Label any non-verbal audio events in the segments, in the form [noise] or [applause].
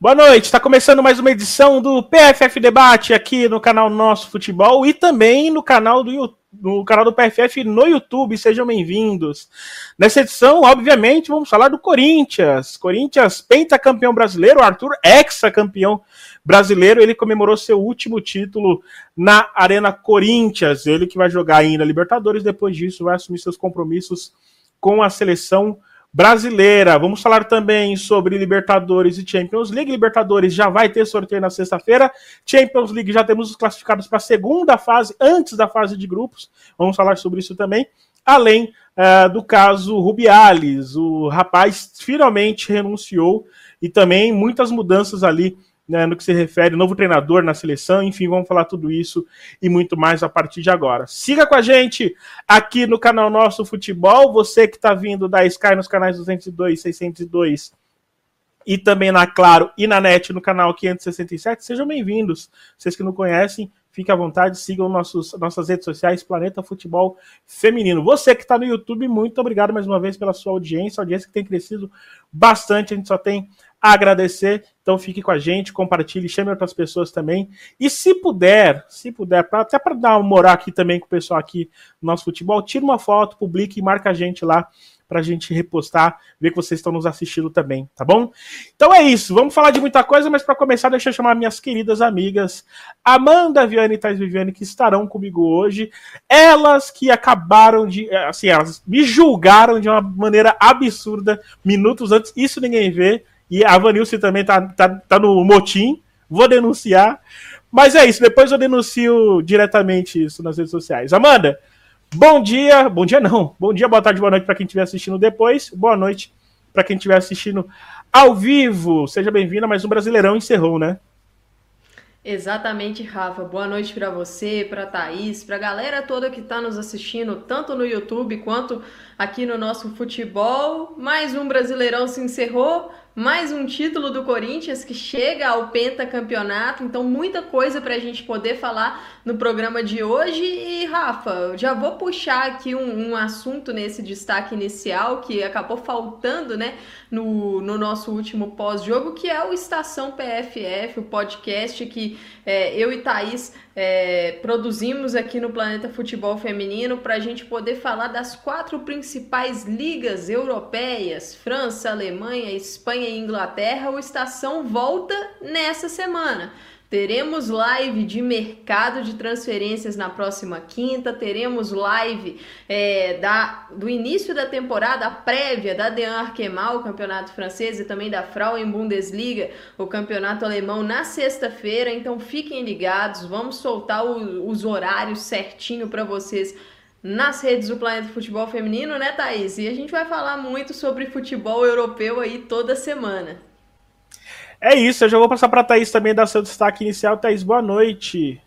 Boa noite, está começando mais uma edição do PFF Debate aqui no canal Nosso Futebol e também no canal do, no canal do PFF no YouTube. Sejam bem-vindos. Nessa edição, obviamente, vamos falar do Corinthians. Corinthians, pentacampeão brasileiro, Arthur, ex-campeão brasileiro. Ele comemorou seu último título na Arena Corinthians. Ele que vai jogar ainda Libertadores, depois disso vai assumir seus compromissos com a seleção brasileira. Vamos falar também sobre Libertadores e Champions League. Libertadores já vai ter sorteio na sexta-feira. Champions League já temos os classificados para a segunda fase, antes da fase de grupos. Vamos falar sobre isso também. Além uh, do caso Rubiales, o rapaz finalmente renunciou e também muitas mudanças ali né, no que se refere novo treinador na seleção, enfim, vamos falar tudo isso e muito mais a partir de agora. Siga com a gente aqui no canal Nosso Futebol, você que está vindo da Sky nos canais 202, 602 e também na Claro e na NET no canal 567, sejam bem-vindos. Vocês que não conhecem, fique à vontade, sigam nossos, nossas redes sociais, Planeta Futebol Feminino. Você que está no YouTube, muito obrigado mais uma vez pela sua audiência, audiência que tem crescido bastante, a gente só tem agradecer. Então fique com a gente, compartilhe, chame outras pessoas também. E se puder, se puder, pra, até para dar uma moral aqui também com o pessoal aqui no nosso futebol, tira uma foto, publique e marca a gente lá para a gente repostar, ver que vocês estão nos assistindo também, tá bom? Então é isso, vamos falar de muita coisa, mas para começar, deixa eu chamar minhas queridas amigas Amanda Viane e Thais Viviane, que estarão comigo hoje. Elas que acabaram de. Assim, elas me julgaram de uma maneira absurda minutos antes, isso ninguém vê. E a Vanilce também tá, tá, tá no motim. Vou denunciar. Mas é isso, depois eu denuncio diretamente isso nas redes sociais. Amanda, bom dia. Bom dia não. Bom dia, boa tarde, boa noite para quem estiver assistindo depois. Boa noite para quem estiver assistindo ao vivo. Seja bem-vinda, mais um Brasileirão encerrou, né? Exatamente, Rafa. Boa noite para você, para Thaís, para a galera toda que está nos assistindo, tanto no YouTube quanto aqui no nosso futebol. Mais um Brasileirão se encerrou mais um título do Corinthians que chega ao pentacampeonato, então muita coisa para a gente poder falar no programa de hoje. E Rafa, já vou puxar aqui um, um assunto nesse destaque inicial que acabou faltando, né, no, no nosso último pós-jogo, que é o Estação PFF, o podcast que é, eu e Thaís é, produzimos aqui no Planeta Futebol Feminino para a gente poder falar das quatro principais ligas europeias: França, Alemanha, Espanha e Inglaterra. O Estação volta nessa semana. Teremos live de mercado de transferências na próxima quinta. Teremos live é, da, do início da temporada, prévia da Dean Arquemal, o campeonato francês, e também da Frauen Bundesliga, o campeonato alemão, na sexta-feira. Então fiquem ligados, vamos soltar o, os horários certinho para vocês nas redes do Planeta Futebol Feminino, né, Thaís? E a gente vai falar muito sobre futebol europeu aí toda semana. É isso, eu já vou passar para a Thaís também dar seu destaque inicial. Thaís, boa noite.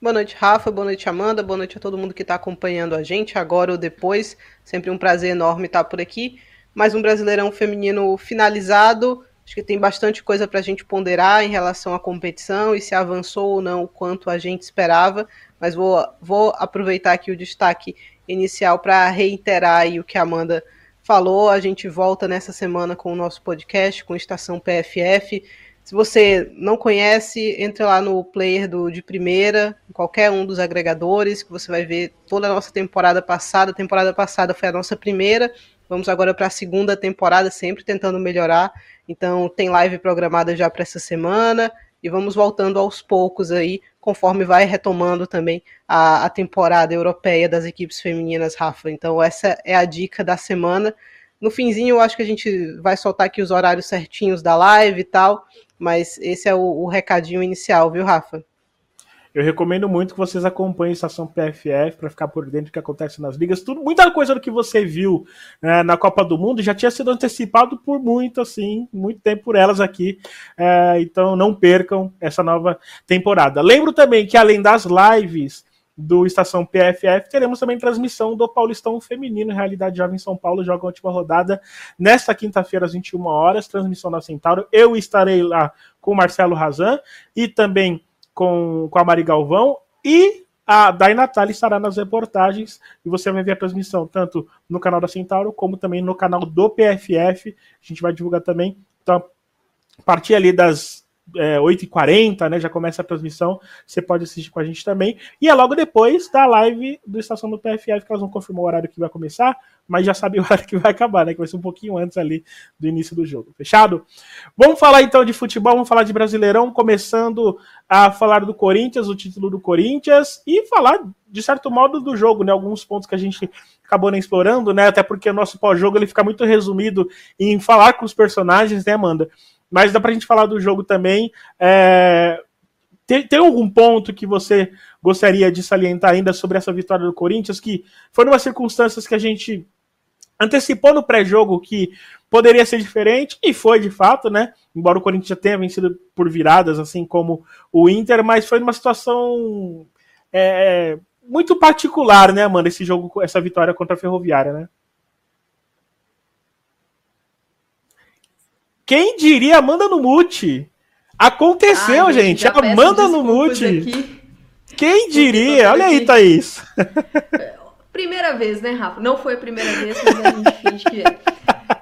Boa noite, Rafa. Boa noite, Amanda. Boa noite a todo mundo que está acompanhando a gente, agora ou depois. Sempre um prazer enorme estar por aqui. Mais um Brasileirão Feminino finalizado. Acho que tem bastante coisa para a gente ponderar em relação à competição e se avançou ou não o quanto a gente esperava. Mas vou, vou aproveitar aqui o destaque inicial para reiterar o que a Amanda falou, a gente volta nessa semana com o nosso podcast, com Estação PFF. Se você não conhece, entre lá no player do, de primeira, qualquer um dos agregadores, que você vai ver toda a nossa temporada passada. A temporada passada foi a nossa primeira, vamos agora para a segunda temporada, sempre tentando melhorar. Então, tem live programada já para essa semana e vamos voltando aos poucos aí, conforme vai retomando também a, a temporada europeia das equipes femininas, Rafa. Então, essa é a dica da semana. No finzinho, eu acho que a gente vai soltar aqui os horários certinhos da live e tal, mas esse é o, o recadinho inicial, viu, Rafa? Eu recomendo muito que vocês acompanhem a Estação PFF para ficar por dentro do que acontece nas ligas. Tudo, muita coisa do que você viu né, na Copa do Mundo já tinha sido antecipado por muito, assim, muito tempo por elas aqui. É, então não percam essa nova temporada. Lembro também que além das lives do Estação PFF, teremos também transmissão do Paulistão Feminino, Realidade Jovem São Paulo, joga a última rodada nesta quinta-feira às 21 horas, transmissão da Centauro. Eu estarei lá com o Marcelo Razan e também com, com a Mari Galvão e a Dai Natália estará nas reportagens e você vai ver a transmissão tanto no canal da Centauro como também no canal do PFF. A gente vai divulgar também. Então, a partir ali das é, 8h40, né? Já começa a transmissão. Você pode assistir com a gente também. E é logo depois da live do Estação do PFF, que elas vão confirmar o horário que vai começar, mas já sabe [laughs] o horário que vai acabar, né? Que vai ser um pouquinho antes ali do início do jogo. Fechado? Vamos falar então de futebol, vamos falar de Brasileirão, começando a falar do Corinthians, o título do Corinthians, e falar, de certo modo, do jogo, né? Alguns pontos que a gente acabou nem explorando, né? Até porque o nosso pós-jogo ele fica muito resumido em falar com os personagens, né, Amanda? mas dá para a gente falar do jogo também. É... Tem, tem, algum ponto que você gostaria de salientar ainda sobre essa vitória do Corinthians, que foi numa circunstâncias que a gente antecipou no pré-jogo que poderia ser diferente, e foi de fato, né? Embora o Corinthians já tenha vencido por viradas, assim como o Inter, mas foi numa situação é, muito particular, né, Amanda, esse jogo, essa vitória contra a Ferroviária, né? Quem diria Amanda no mute? Aconteceu, ah, gente. Amanda no mute. Aqui. Quem diria? Olha aí, Thaís. [laughs] Primeira vez, né, Rafa? Não foi a primeira vez, mas a gente [laughs] finge que é.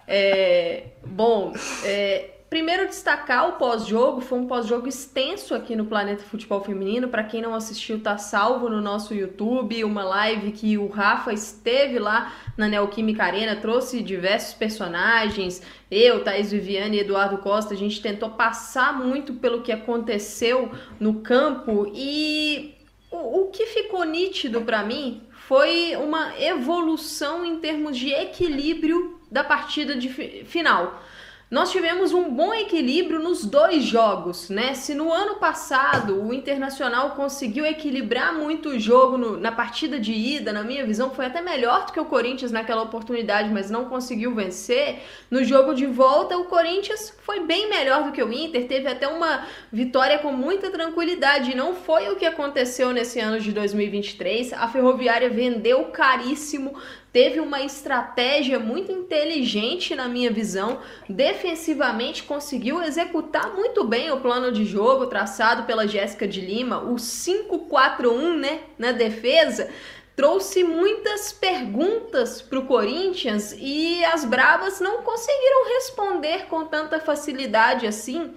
é bom, é, Primeiro, destacar o pós-jogo. Foi um pós-jogo extenso aqui no Planeta Futebol Feminino. Para quem não assistiu, tá salvo no nosso YouTube. Uma live que o Rafa esteve lá na Neoquímica Arena, trouxe diversos personagens. Eu, Thaís Viviane e Eduardo Costa, a gente tentou passar muito pelo que aconteceu no campo. E o, o que ficou nítido para mim foi uma evolução em termos de equilíbrio da partida de final nós tivemos um bom equilíbrio nos dois jogos, né? Se no ano passado o Internacional conseguiu equilibrar muito o jogo no, na partida de ida, na minha visão, foi até melhor do que o Corinthians naquela oportunidade, mas não conseguiu vencer. No jogo de volta, o Corinthians foi bem melhor do que o Inter, teve até uma vitória com muita tranquilidade. Não foi o que aconteceu nesse ano de 2023. A Ferroviária vendeu caríssimo teve uma estratégia muito inteligente na minha visão, defensivamente conseguiu executar muito bem o plano de jogo traçado pela Jéssica de Lima, o 5-4-1, né, na defesa, trouxe muitas perguntas para o Corinthians e as Bravas não conseguiram responder com tanta facilidade assim.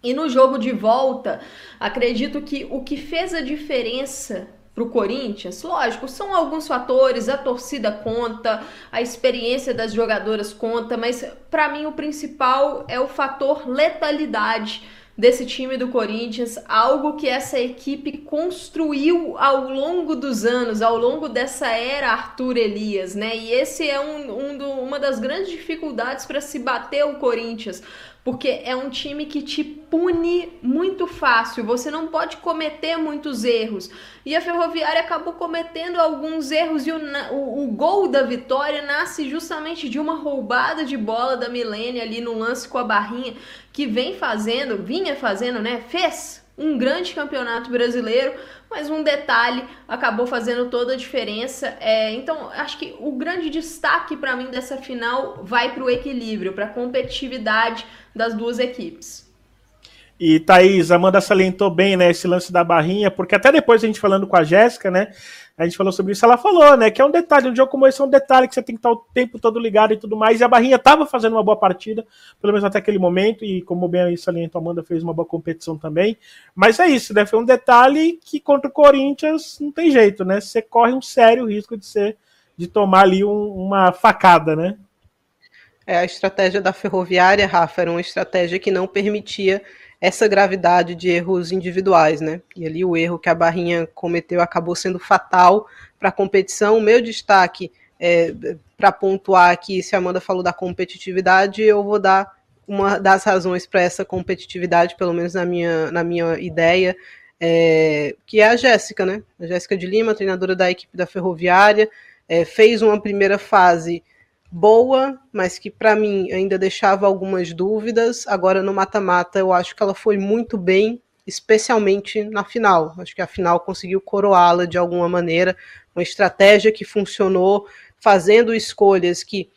E no jogo de volta, acredito que o que fez a diferença para o Corinthians? Lógico, são alguns fatores, a torcida conta, a experiência das jogadoras conta, mas para mim o principal é o fator letalidade desse time do Corinthians, algo que essa equipe construiu ao longo dos anos, ao longo dessa era Arthur Elias, né? E esse é um, um do, uma das grandes dificuldades para se bater o Corinthians, porque é um time que te pune muito fácil, você não pode cometer muitos erros. E a Ferroviária acabou cometendo alguns erros e o, o, o gol da vitória nasce justamente de uma roubada de bola da Milene ali no lance com a barrinha, que vem fazendo, vinha fazendo, né? Fez um grande campeonato brasileiro, mas um detalhe acabou fazendo toda a diferença. É, então, acho que o grande destaque para mim dessa final vai para o equilíbrio, para a competitividade das duas equipes. E Thaís, Amanda salientou bem, né, esse lance da barrinha, porque até depois a gente falando com a Jéssica, né, a gente falou sobre isso, ela falou, né, que é um detalhe, um jogo como esse é um detalhe que você tem que estar o tempo todo ligado e tudo mais, e a barrinha estava fazendo uma boa partida, pelo menos até aquele momento, e como bem salientou, a Amanda fez uma boa competição também, mas é isso, né, foi um detalhe que contra o Corinthians não tem jeito, né, você corre um sério risco de ser, de tomar ali um, uma facada, né. É, a estratégia da ferroviária, Rafa, era uma estratégia que não permitia essa gravidade de erros individuais, né? E ali o erro que a Barrinha cometeu acabou sendo fatal para a competição. O meu destaque é, para pontuar aqui, se a Amanda falou da competitividade, eu vou dar uma das razões para essa competitividade, pelo menos na minha, na minha ideia, é, que é a Jéssica, né? A Jéssica de Lima, treinadora da equipe da Ferroviária, é, fez uma primeira fase boa, mas que para mim ainda deixava algumas dúvidas. Agora no mata-mata eu acho que ela foi muito bem, especialmente na final. Acho que a final conseguiu coroá-la de alguma maneira, uma estratégia que funcionou, fazendo escolhas que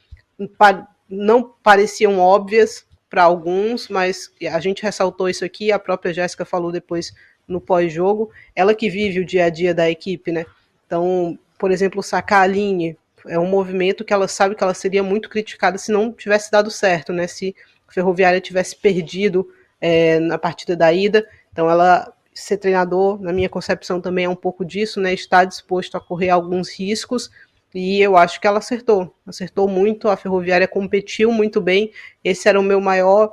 não pareciam óbvias para alguns, mas a gente ressaltou isso aqui, a própria Jéssica falou depois no pós-jogo, ela que vive o dia a dia da equipe, né? Então, por exemplo, sacar a linha, é um movimento que ela sabe que ela seria muito criticada se não tivesse dado certo, né? Se a Ferroviária tivesse perdido é, na partida da ida. Então ela ser treinador, na minha concepção, também é um pouco disso, né? Está disposto a correr alguns riscos. E eu acho que ela acertou. Acertou muito, a Ferroviária competiu muito bem. Esse era o meu maior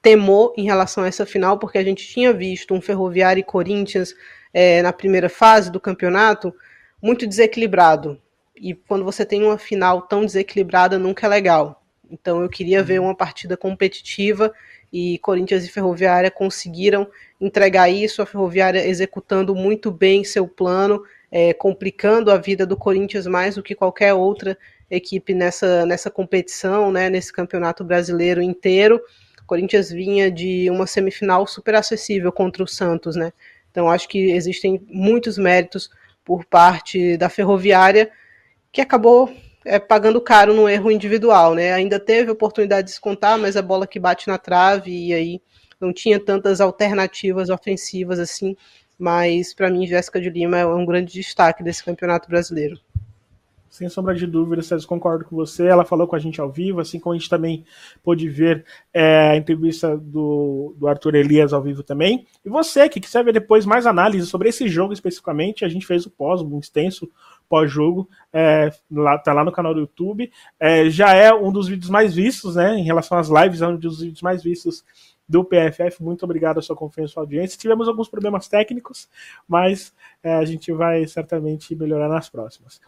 temor em relação a essa final, porque a gente tinha visto um Ferroviária e Corinthians é, na primeira fase do campeonato muito desequilibrado. E quando você tem uma final tão desequilibrada, nunca é legal. Então eu queria ver uma partida competitiva e Corinthians e Ferroviária conseguiram entregar isso, a Ferroviária executando muito bem seu plano, é, complicando a vida do Corinthians mais do que qualquer outra equipe nessa, nessa competição, né, nesse campeonato brasileiro inteiro. O Corinthians vinha de uma semifinal super acessível contra o Santos, né? Então acho que existem muitos méritos por parte da Ferroviária que acabou é, pagando caro no erro individual, né? Ainda teve oportunidade de descontar, mas a bola que bate na trave e aí não tinha tantas alternativas ofensivas assim. Mas para mim, Jéssica de Lima é um grande destaque desse campeonato brasileiro. Sem sombra de dúvida, César, concordo com você. Ela falou com a gente ao vivo, assim como a gente também pôde ver é, a entrevista do, do Arthur Elias ao vivo também. E você que quiser ver depois mais análise sobre esse jogo especificamente, a gente fez o pós, um extenso pós-jogo, é, lá, tá lá no canal do YouTube. É, já é um dos vídeos mais vistos, né? Em relação às lives, é um dos vídeos mais vistos do PFF. Muito obrigado a sua confiança e sua audiência. Tivemos alguns problemas técnicos, mas é, a gente vai certamente melhorar nas próximas.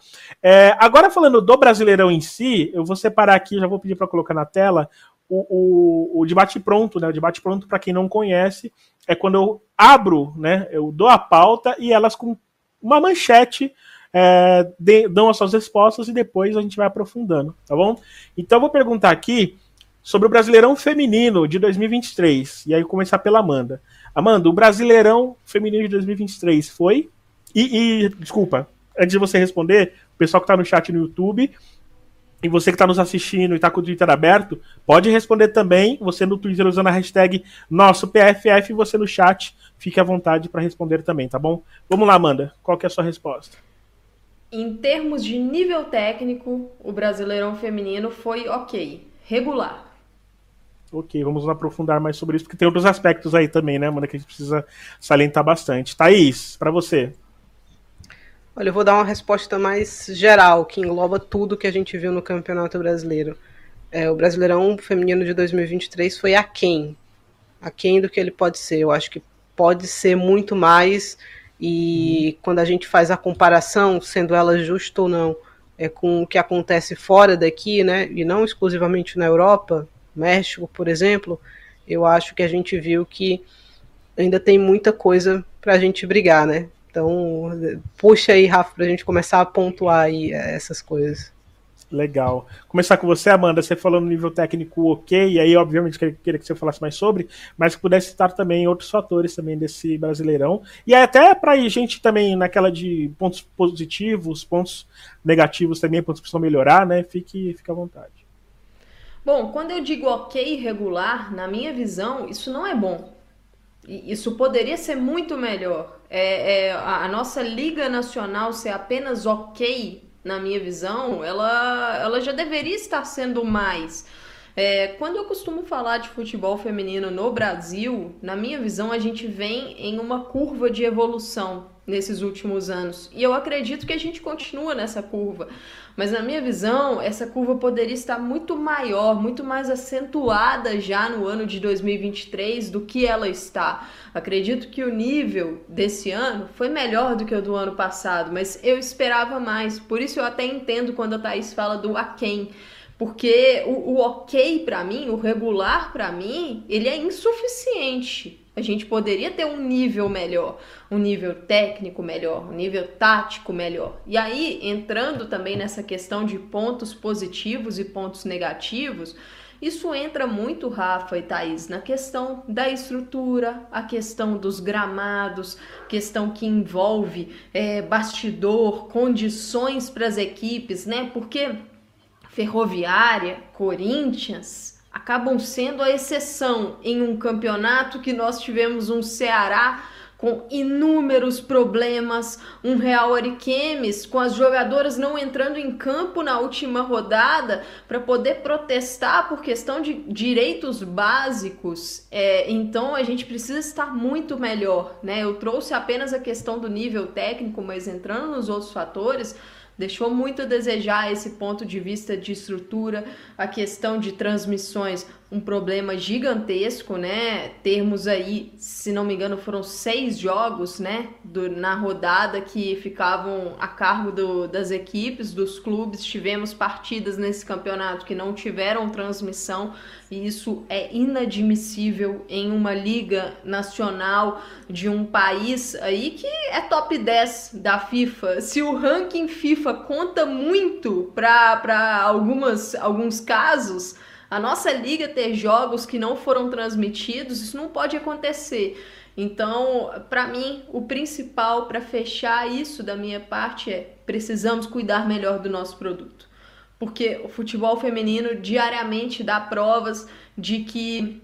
É, agora, falando do Brasileirão em si, eu vou separar aqui, já vou pedir para colocar na tela. O, o, o, debate pronto, né? O debate pronto, para quem não conhece, é quando eu abro, né? Eu dou a pauta e elas com uma manchete é, de, dão as suas respostas e depois a gente vai aprofundando, tá bom? Então eu vou perguntar aqui sobre o Brasileirão Feminino de 2023. E aí começar pela Amanda. Amanda, o Brasileirão Feminino de 2023 foi? E, e desculpa, antes de você responder, o pessoal que está no chat no YouTube e você que está nos assistindo e está com o Twitter aberto, pode responder também. Você no Twitter usando a hashtag nosso PFF e você no chat, fique à vontade para responder também, tá bom? Vamos lá, Amanda. Qual que é a sua resposta? Em termos de nível técnico, o Brasileirão Feminino foi ok, regular. Ok, vamos aprofundar mais sobre isso, porque tem outros aspectos aí também, né, Amanda, que a gente precisa salientar bastante. Thaís, para você. Olha, eu vou dar uma resposta mais geral, que engloba tudo que a gente viu no Campeonato Brasileiro. É, o Brasileirão Feminino de 2023 foi aquém. Aquém do que ele pode ser. Eu acho que pode ser muito mais e quando a gente faz a comparação, sendo ela justa ou não, é com o que acontece fora daqui, né, e não exclusivamente na Europa, México, por exemplo, eu acho que a gente viu que ainda tem muita coisa para a gente brigar, né? Então, puxa aí, Rafa, para a gente começar a pontuar aí essas coisas. Legal. Começar com você, Amanda. Você falou no nível técnico ok, e aí, obviamente, queria que você falasse mais sobre, mas que pudesse citar também outros fatores também desse Brasileirão. E até para a gente também naquela de pontos positivos, pontos negativos também, pontos que precisam melhorar, né? Fique, fique à vontade. Bom, quando eu digo ok regular, na minha visão, isso não é bom. Isso poderia ser muito melhor. É, é, a nossa Liga Nacional ser apenas ok na minha visão, ela, ela já deveria estar sendo mais. É, quando eu costumo falar de futebol feminino no Brasil, na minha visão, a gente vem em uma curva de evolução nesses últimos anos. E eu acredito que a gente continua nessa curva. Mas na minha visão, essa curva poderia estar muito maior, muito mais acentuada já no ano de 2023 do que ela está. Acredito que o nível desse ano foi melhor do que o do ano passado, mas eu esperava mais. Por isso eu até entendo quando a Thaís fala do aquém. Porque o, o ok para mim, o regular para mim, ele é insuficiente. A gente poderia ter um nível melhor, um nível técnico melhor, um nível tático melhor. E aí, entrando também nessa questão de pontos positivos e pontos negativos, isso entra muito, Rafa e Thaís, na questão da estrutura, a questão dos gramados, questão que envolve é, bastidor, condições para as equipes, né? Porque Ferroviária, Corinthians, acabam sendo a exceção em um campeonato que nós tivemos um Ceará com inúmeros problemas, um Real Ariquemes com as jogadoras não entrando em campo na última rodada para poder protestar por questão de direitos básicos. É, então a gente precisa estar muito melhor, né? Eu trouxe apenas a questão do nível técnico, mas entrando nos outros fatores, deixou muito a desejar esse ponto de vista de estrutura, a questão de transmissões um problema gigantesco, né? Termos aí, se não me engano, foram seis jogos, né? Do, na rodada que ficavam a cargo do, das equipes, dos clubes. Tivemos partidas nesse campeonato que não tiveram transmissão, e isso é inadmissível em uma liga nacional de um país aí que é top 10 da FIFA. Se o ranking FIFA conta muito para alguns casos a nossa liga ter jogos que não foram transmitidos, isso não pode acontecer. Então, para mim, o principal para fechar isso da minha parte é precisamos cuidar melhor do nosso produto. Porque o futebol feminino diariamente dá provas de que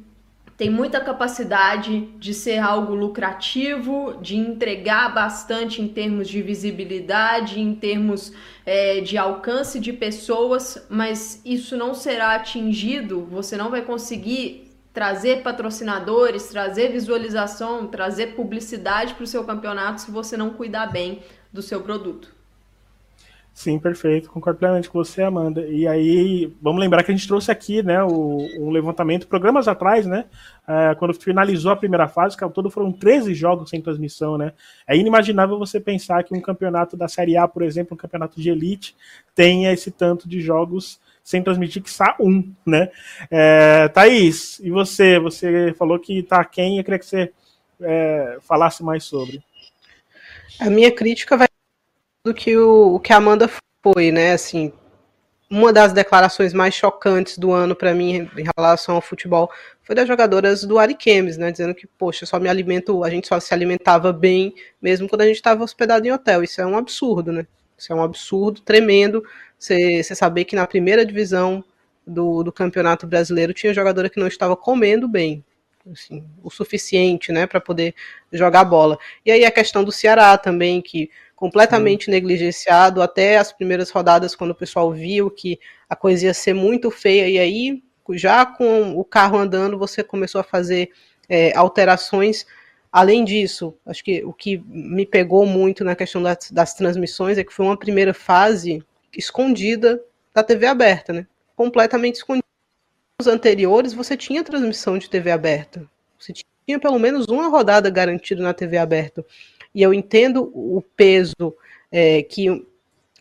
tem muita capacidade de ser algo lucrativo, de entregar bastante em termos de visibilidade, em termos é, de alcance de pessoas, mas isso não será atingido, você não vai conseguir trazer patrocinadores, trazer visualização, trazer publicidade para o seu campeonato se você não cuidar bem do seu produto. Sim, perfeito. Concordo plenamente com você, Amanda. E aí, vamos lembrar que a gente trouxe aqui, né, o, um levantamento, programas atrás, né, é, quando finalizou a primeira fase, que ao todo foram 13 jogos sem transmissão, né. É inimaginável você pensar que um campeonato da Série A, por exemplo, um campeonato de elite, tenha esse tanto de jogos sem transmitir, que só um, né. É, Thaís, e você? Você falou que tá quem? Eu queria que você é, falasse mais sobre. A minha crítica vai do que o, o que a Amanda foi, né? Assim, uma das declarações mais chocantes do ano para mim em relação ao futebol foi das jogadoras do Ariquemes, né, dizendo que, poxa, só me alimento, a gente só se alimentava bem mesmo quando a gente estava hospedado em hotel. Isso é um absurdo, né? Isso é um absurdo tremendo. Você saber que na primeira divisão do, do Campeonato Brasileiro tinha jogadora que não estava comendo bem, assim, o suficiente, né, para poder jogar bola. E aí a questão do Ceará também, que completamente hum. negligenciado até as primeiras rodadas, quando o pessoal viu que a coisa ia ser muito feia, e aí, já com o carro andando, você começou a fazer é, alterações. Além disso, acho que o que me pegou muito na questão das, das transmissões é que foi uma primeira fase escondida da TV aberta, né? Completamente escondida. Nos anteriores, você tinha transmissão de TV aberta. Você tinha pelo menos uma rodada garantida na TV aberta e eu entendo o peso é, que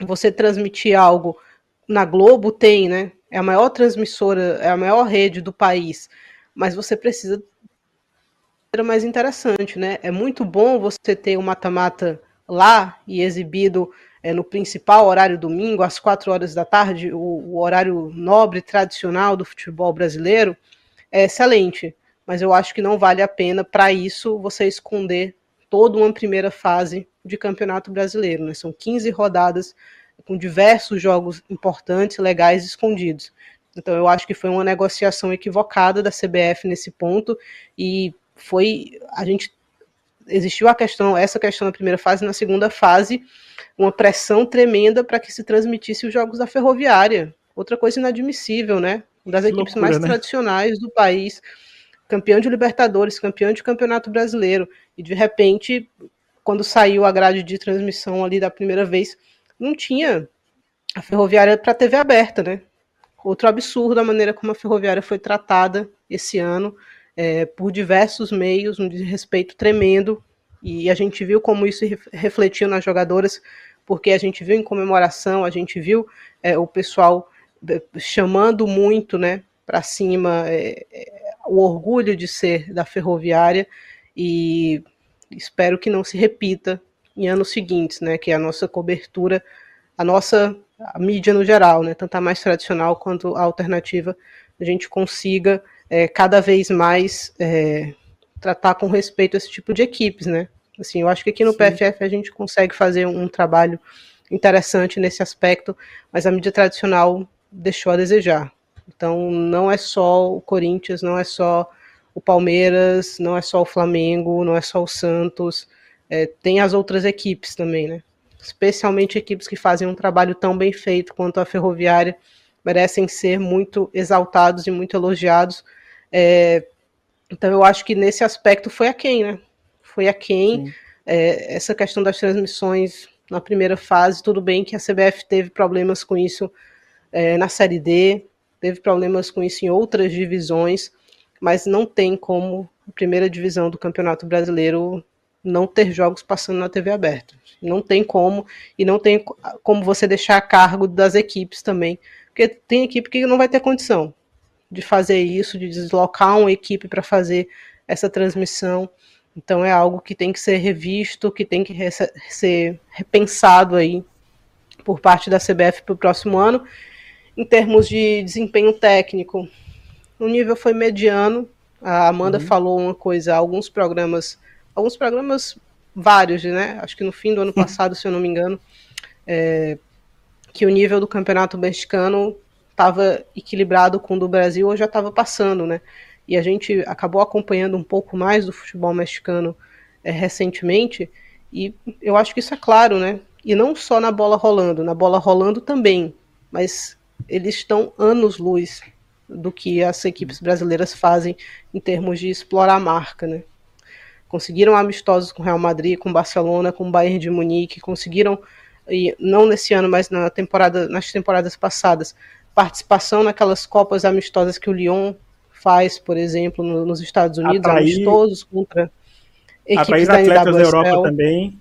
você transmitir algo na Globo tem, né? É a maior transmissora, é a maior rede do país, mas você precisa mais interessante, né? É muito bom você ter o mata-mata lá e exibido é, no principal horário domingo, às quatro horas da tarde, o, o, horário nobre tradicional do futebol brasileiro, é excelente. Mas eu acho que não vale a pena para isso você esconder toda uma primeira fase de Campeonato Brasileiro. Né? São 15 rodadas com diversos jogos importantes, legais escondidos. Então eu acho que foi uma negociação equivocada da CBF nesse ponto e foi a gente existiu a questão essa questão na primeira fase na segunda fase uma pressão tremenda para que se transmitisse os jogos da Ferroviária outra coisa inadmissível né uma das equipes loucura, mais né? tradicionais do país campeão de Libertadores, campeão de Campeonato Brasileiro, e de repente, quando saiu a grade de transmissão ali da primeira vez, não tinha a ferroviária para TV aberta, né? Outro absurdo a maneira como a ferroviária foi tratada esse ano é, por diversos meios, um desrespeito tremendo, e a gente viu como isso refletiu nas jogadoras, porque a gente viu em comemoração, a gente viu é, o pessoal é, chamando muito, né, para cima é, é o orgulho de ser da ferroviária e espero que não se repita em anos seguintes, né, que é a nossa cobertura, a nossa a mídia no geral, né, tanto a mais tradicional quanto a alternativa, a gente consiga é, cada vez mais é, tratar com respeito esse tipo de equipes, né? Assim, eu acho que aqui no Sim. PFF a gente consegue fazer um, um trabalho interessante nesse aspecto, mas a mídia tradicional deixou a desejar. Então não é só o Corinthians, não é só o Palmeiras, não é só o Flamengo, não é só o Santos, é, tem as outras equipes também, né? Especialmente equipes que fazem um trabalho tão bem feito quanto a Ferroviária, merecem ser muito exaltados e muito elogiados. É, então eu acho que nesse aspecto foi a quem, né? Foi a quem é, essa questão das transmissões na primeira fase, tudo bem que a CBF teve problemas com isso é, na Série D, teve problemas com isso em outras divisões, mas não tem como a primeira divisão do Campeonato Brasileiro não ter jogos passando na TV aberta. Não tem como, e não tem como você deixar a cargo das equipes também, porque tem equipe que não vai ter condição de fazer isso, de deslocar uma equipe para fazer essa transmissão. Então é algo que tem que ser revisto, que tem que ser repensado aí por parte da CBF para o próximo ano. Em termos de desempenho técnico, o nível foi mediano. A Amanda uhum. falou uma coisa, alguns programas, alguns programas vários, né? Acho que no fim do ano [laughs] passado, se eu não me engano, é, que o nível do campeonato mexicano estava equilibrado com o do Brasil ou já estava passando, né? e a gente acabou acompanhando um pouco mais do futebol mexicano é, recentemente, e eu acho que isso é claro, né? E não só na bola rolando, na bola rolando também, mas eles estão anos-luz do que as equipes brasileiras fazem em termos de explorar a marca, né? Conseguiram amistosos com Real Madrid, com Barcelona, com Bayern de Munique, conseguiram e não nesse ano, mas na temporada, nas temporadas passadas, participação naquelas copas amistosas que o Lyon faz, por exemplo, no, nos Estados Unidos, atrair, amistosos contra equipes da atletas da Europa também.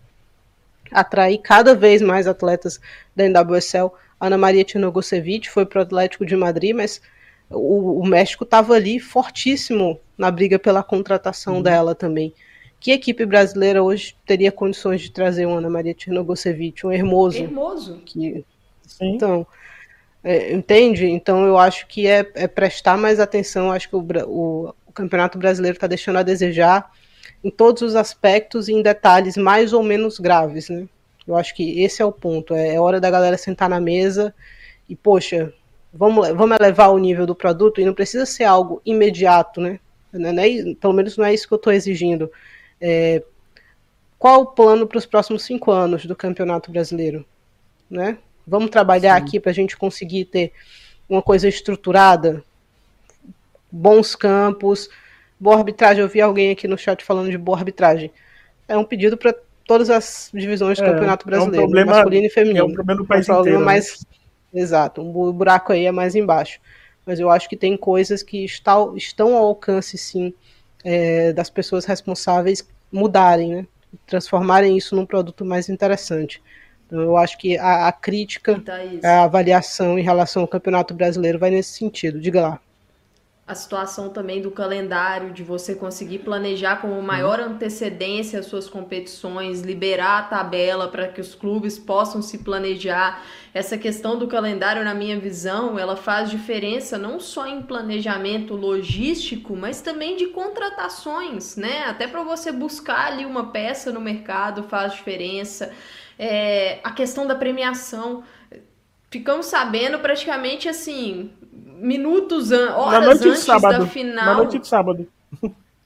Atrair cada vez mais atletas da NWSL. Ana Maria Tinogosevic foi para o Atlético de Madrid, mas o, o México estava ali fortíssimo na briga pela contratação uhum. dela também. Que equipe brasileira hoje teria condições de trazer uma Ana Maria Tinogosevic, um Hermoso? Hermoso. Que, Sim. Então, é, entende? Então eu acho que é, é, prestar mais atenção. Acho que o, o, o Campeonato Brasileiro está deixando a desejar em todos os aspectos e em detalhes mais ou menos graves, né? Eu acho que esse é o ponto. É, é hora da galera sentar na mesa e, poxa, vamos, vamos elevar o nível do produto e não precisa ser algo imediato, né? Não é, pelo menos não é isso que eu estou exigindo. É, qual o plano para os próximos cinco anos do Campeonato Brasileiro? Né? Vamos trabalhar Sim. aqui para a gente conseguir ter uma coisa estruturada, bons campos, boa arbitragem. Eu vi alguém aqui no chat falando de boa arbitragem. É um pedido para todas as divisões do é, Campeonato Brasileiro, é um problema, masculino e feminino. É um problema do país é um problema inteiro, mais, né? Exato, um buraco aí é mais embaixo. Mas eu acho que tem coisas que está, estão ao alcance, sim, é, das pessoas responsáveis mudarem, né? transformarem isso num produto mais interessante. Então, eu acho que a, a crítica, a avaliação em relação ao Campeonato Brasileiro vai nesse sentido. Diga lá. A situação também do calendário, de você conseguir planejar com maior uhum. antecedência as suas competições, liberar a tabela para que os clubes possam se planejar. Essa questão do calendário, na minha visão, ela faz diferença não só em planejamento logístico, mas também de contratações, né? Até para você buscar ali uma peça no mercado faz diferença é, a questão da premiação. Ficamos sabendo praticamente assim, minutos, an horas antes sábado, da final. Na noite de sábado.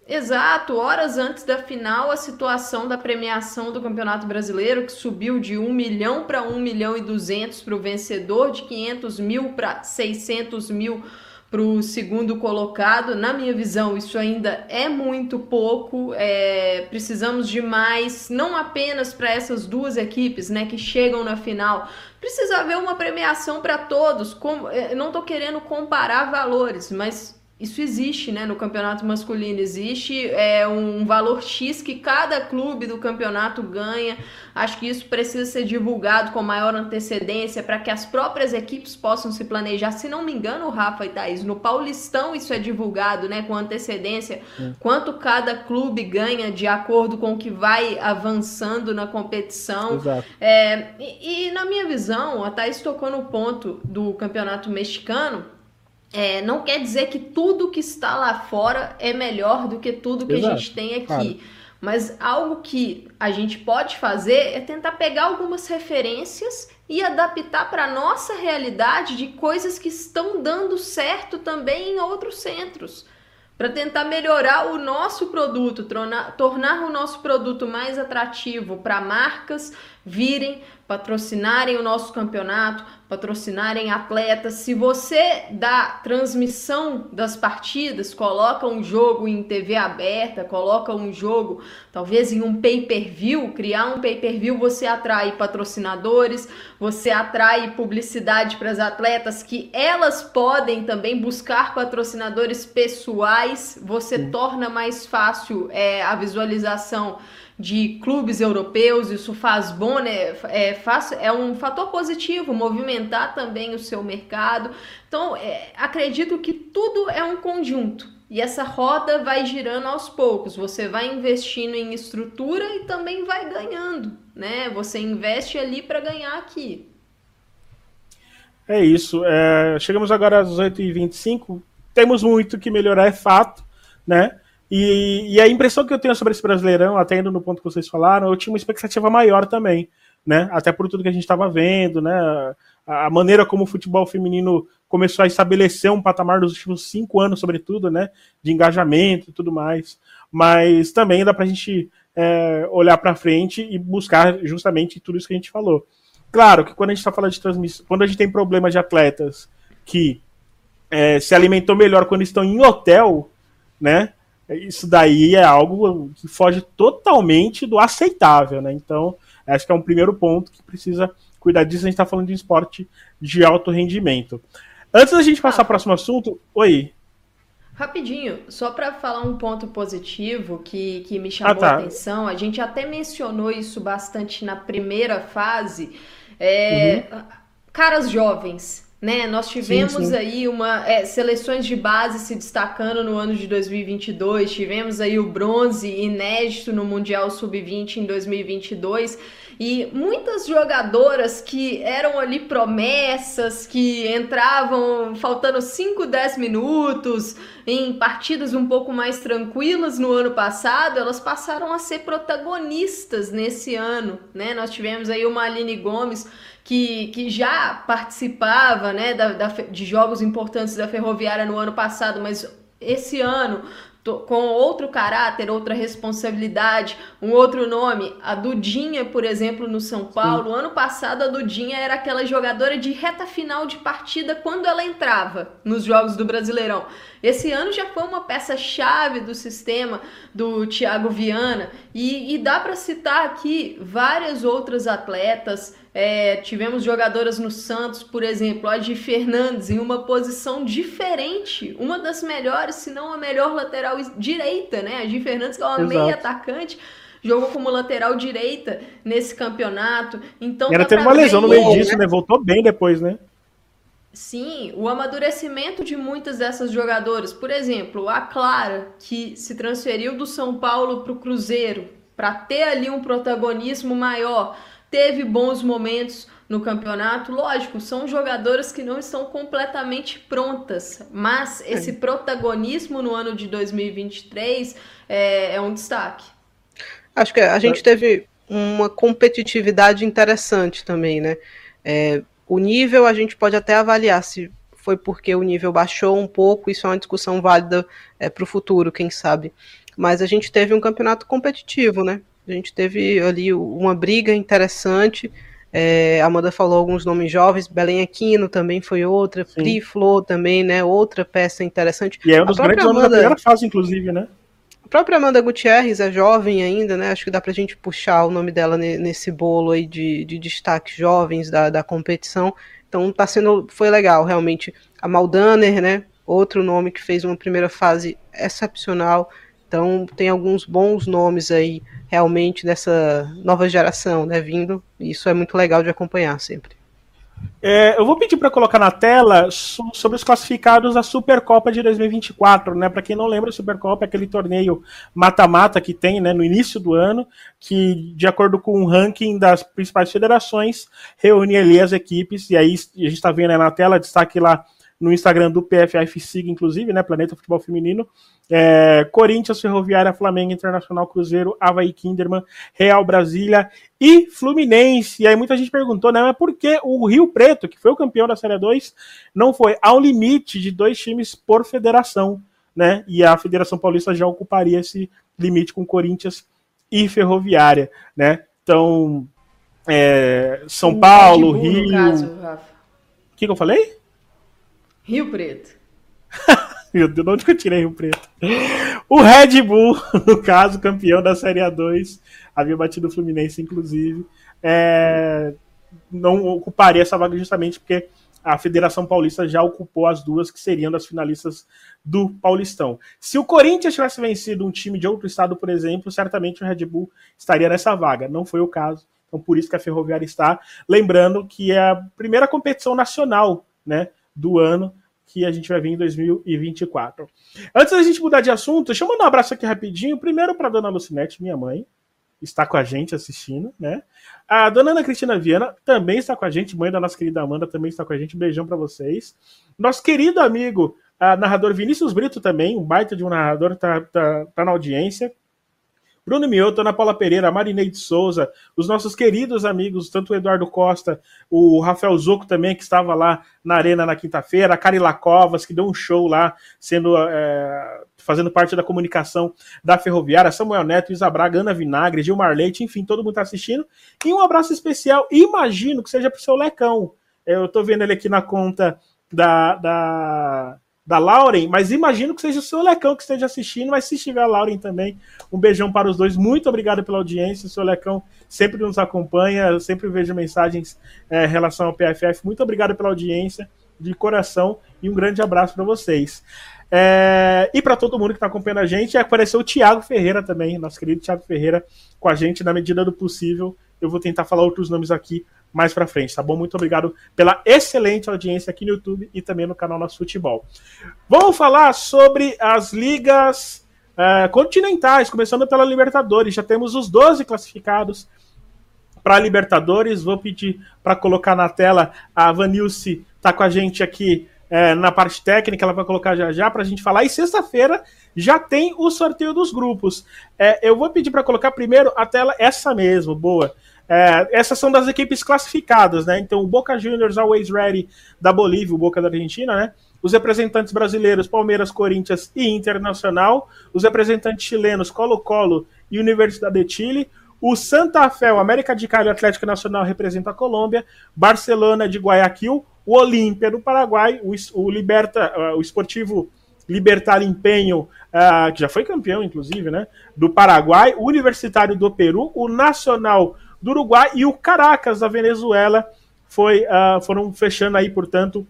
Exato, horas antes da final, a situação da premiação do Campeonato Brasileiro, que subiu de 1 milhão para 1 milhão e 200 para o vencedor, de 500 mil para 600 mil para o segundo colocado. Na minha visão, isso ainda é muito pouco. É, precisamos de mais, não apenas para essas duas equipes né, que chegam na final. Precisa haver uma premiação para todos. Com, é, não estou querendo comparar valores, mas isso existe, né? No campeonato masculino existe é, um valor X que cada clube do campeonato ganha. Acho que isso precisa ser divulgado com maior antecedência para que as próprias equipes possam se planejar. Se não me engano, Rafa e Thaís, no Paulistão isso é divulgado, né? Com antecedência, é. quanto cada clube ganha de acordo com o que vai avançando na competição. Exato. É, e, e na minha visão, a Thaís tocou no ponto do campeonato mexicano é, não quer dizer que tudo que está lá fora é melhor do que tudo que Exato. a gente tem aqui. Claro. Mas algo que a gente pode fazer é tentar pegar algumas referências e adaptar para a nossa realidade de coisas que estão dando certo também em outros centros. para tentar melhorar o nosso produto, tornar, tornar o nosso produto mais atrativo para marcas virem patrocinarem o nosso campeonato, patrocinarem atletas. Se você dá transmissão das partidas, coloca um jogo em TV aberta, coloca um jogo talvez em um pay-per-view, criar um pay-per-view, você atrai patrocinadores, você atrai publicidade para as atletas que elas podem também buscar patrocinadores pessoais, você Sim. torna mais fácil é, a visualização de clubes europeus, isso faz bom, né? É, faz, é um fator positivo, movimentar também o seu mercado. Então, é, acredito que tudo é um conjunto. E essa roda vai girando aos poucos. Você vai investindo em estrutura e também vai ganhando, né? Você investe ali para ganhar aqui. É isso. É, chegamos agora às 8h25. Temos muito que melhorar, é fato, né? E, e, a impressão que eu tenho sobre esse Brasileirão, até indo no ponto que vocês falaram, eu tinha uma expectativa maior também, né? Até por tudo que a gente estava vendo, né? A, maneira como o futebol feminino começou a estabelecer um patamar nos últimos cinco anos, sobretudo, né? De engajamento e tudo mais. Mas também dá para a gente é, olhar para frente e buscar justamente tudo isso que a gente falou. Claro que quando a gente está falando de transmissão, quando a gente tem problemas de atletas que é, se alimentou melhor quando estão em hotel, né? Isso daí é algo que foge totalmente do aceitável, né? Então, acho que é um primeiro ponto que precisa cuidar disso. A gente está falando de esporte de alto rendimento. Antes da gente passar ah, para o próximo assunto, oi. Rapidinho, só para falar um ponto positivo que, que me chamou ah, tá. a atenção, a gente até mencionou isso bastante na primeira fase. É, uhum. Caras jovens, né? Nós tivemos sim, sim. aí uma é, seleções de base se destacando no ano de 2022, tivemos aí o bronze inédito no Mundial Sub-20 em 2022 e muitas jogadoras que eram ali promessas, que entravam faltando 5, 10 minutos em partidas um pouco mais tranquilas no ano passado, elas passaram a ser protagonistas nesse ano, né? Nós tivemos aí uma Aline Gomes que, que já participava né, da, da, de jogos importantes da Ferroviária no ano passado, mas esse ano com outro caráter, outra responsabilidade, um outro nome. A Dudinha, por exemplo, no São Paulo, Sim. ano passado a Dudinha era aquela jogadora de reta final de partida quando ela entrava nos jogos do Brasileirão. Esse ano já foi uma peça-chave do sistema do Thiago Viana e, e dá para citar aqui várias outras atletas é, tivemos jogadoras no Santos, por exemplo, a de Fernandes, em uma posição diferente, uma das melhores, se não a melhor lateral direita, né? A de Fernandes, que é uma meia atacante, jogou como lateral direita nesse campeonato. Então, e ela teve uma lesão no meio disso, né? Voltou bem depois, né? Sim, o amadurecimento de muitas dessas jogadoras, por exemplo, a Clara, que se transferiu do São Paulo para o Cruzeiro, para ter ali um protagonismo maior teve bons momentos no campeonato. Lógico, são jogadoras que não estão completamente prontas, mas é. esse protagonismo no ano de 2023 é, é um destaque. Acho que a gente teve uma competitividade interessante também, né? É, o nível a gente pode até avaliar se foi porque o nível baixou um pouco, isso é uma discussão válida é, para o futuro, quem sabe. Mas a gente teve um campeonato competitivo, né? A gente teve ali uma briga interessante. É, a Amanda falou alguns nomes jovens, Belém Aquino também foi outra, Sim. Pri Flor também, né? Outra peça interessante. E é um dos grandes Amanda, da primeira fase, inclusive, né? A própria Amanda Gutierrez é jovem ainda, né? Acho que dá pra gente puxar o nome dela nesse bolo aí de, de destaques jovens da, da competição. Então tá sendo. Foi legal, realmente. A Maldaner, né? Outro nome que fez uma primeira fase excepcional. Então tem alguns bons nomes aí realmente dessa nova geração, né, vindo. E isso é muito legal de acompanhar sempre. É, eu vou pedir para colocar na tela sobre os classificados da Supercopa de 2024, né? Para quem não lembra, a Supercopa é aquele torneio mata-mata que tem, né, no início do ano, que de acordo com o ranking das principais federações reúne ali as equipes e aí a gente está vendo aí na tela destaque lá no Instagram do PFF Siga, inclusive, né? Planeta Futebol Feminino. É, Corinthians, Ferroviária, Flamengo, Internacional, Cruzeiro, Havaí Kinderman, Real Brasília e Fluminense. E aí muita gente perguntou, né? Mas por que o Rio Preto, que foi o campeão da Série 2, não foi? Um limite de dois times por federação. né? E a Federação Paulista já ocuparia esse limite com Corinthians e Ferroviária, né? Então, é, São o Paulo, Rio. O que, que eu falei? Rio Preto. [laughs] Meu Deus, de onde que eu tirei Rio Preto? O Red Bull, [laughs] no caso, campeão da Série A2, havia batido o Fluminense, inclusive, é, não ocuparia essa vaga justamente porque a Federação Paulista já ocupou as duas que seriam das finalistas do Paulistão. Se o Corinthians tivesse vencido um time de outro estado, por exemplo, certamente o Red Bull estaria nessa vaga. Não foi o caso. Então, por isso que a Ferroviária está. Lembrando que é a primeira competição nacional né, do ano que a gente vai vir em 2024. Antes da gente mudar de assunto, deixa eu mandar um abraço aqui rapidinho. Primeiro para dona Lucinete, minha mãe, está com a gente assistindo, né? A dona Ana Cristina Viana também está com a gente, mãe da nossa querida Amanda também está com a gente. Um beijão para vocês. Nosso querido amigo, narrador Vinícius Brito também, um baita de um narrador, tá, tá, tá na audiência. Bruno Mioto, Ana Paula Pereira, Marineide Souza, os nossos queridos amigos, tanto o Eduardo Costa, o Rafael Zoco também, que estava lá na Arena na quinta-feira, a Carila Covas, que deu um show lá, sendo é, fazendo parte da comunicação da Ferroviária, Samuel Neto, Isa Braga, Ana Vinagre, Gilmar Leite, enfim, todo mundo está assistindo. E um abraço especial, imagino que seja para o seu Lecão. Eu estou vendo ele aqui na conta da, da da Lauren, mas imagino que seja o seu Lecão que esteja assistindo, mas se estiver a Lauren também, um beijão para os dois. Muito obrigado pela audiência. O seu Lecão sempre nos acompanha, eu sempre vejo mensagens é, em relação ao PFF. Muito obrigado pela audiência, de coração, e um grande abraço para vocês. É, e para todo mundo que está acompanhando a gente, apareceu o Thiago Ferreira também, nosso querido Thiago Ferreira, com a gente na medida do possível. Eu vou tentar falar outros nomes aqui mais para frente, tá bom? Muito obrigado pela excelente audiência aqui no YouTube e também no canal Nosso Futebol. Vamos falar sobre as ligas uh, continentais, começando pela Libertadores. Já temos os 12 classificados para Libertadores. Vou pedir para colocar na tela a Vanilce tá com a gente aqui é, na parte técnica, ela vai colocar já já para a gente falar. E sexta-feira já tem o sorteio dos grupos. É, eu vou pedir para colocar primeiro a tela essa mesmo, boa. É, essas são das equipes classificadas, né? Então, o Boca Juniors Always Ready da Bolívia, o Boca da Argentina, né? Os representantes brasileiros, Palmeiras, Corinthians e Internacional. Os representantes chilenos, Colo-Colo e Universidade de Chile. O Santa Fé, o América de Cali Atlético Nacional representa a Colômbia. Barcelona de Guayaquil. O Olímpia do Paraguai. O, o Liberta, uh, o Esportivo Libertar Empenho, uh, que já foi campeão, inclusive, né? Do Paraguai. O Universitário do Peru. O Nacional do Uruguai e o Caracas da Venezuela foi, uh, foram fechando aí, portanto,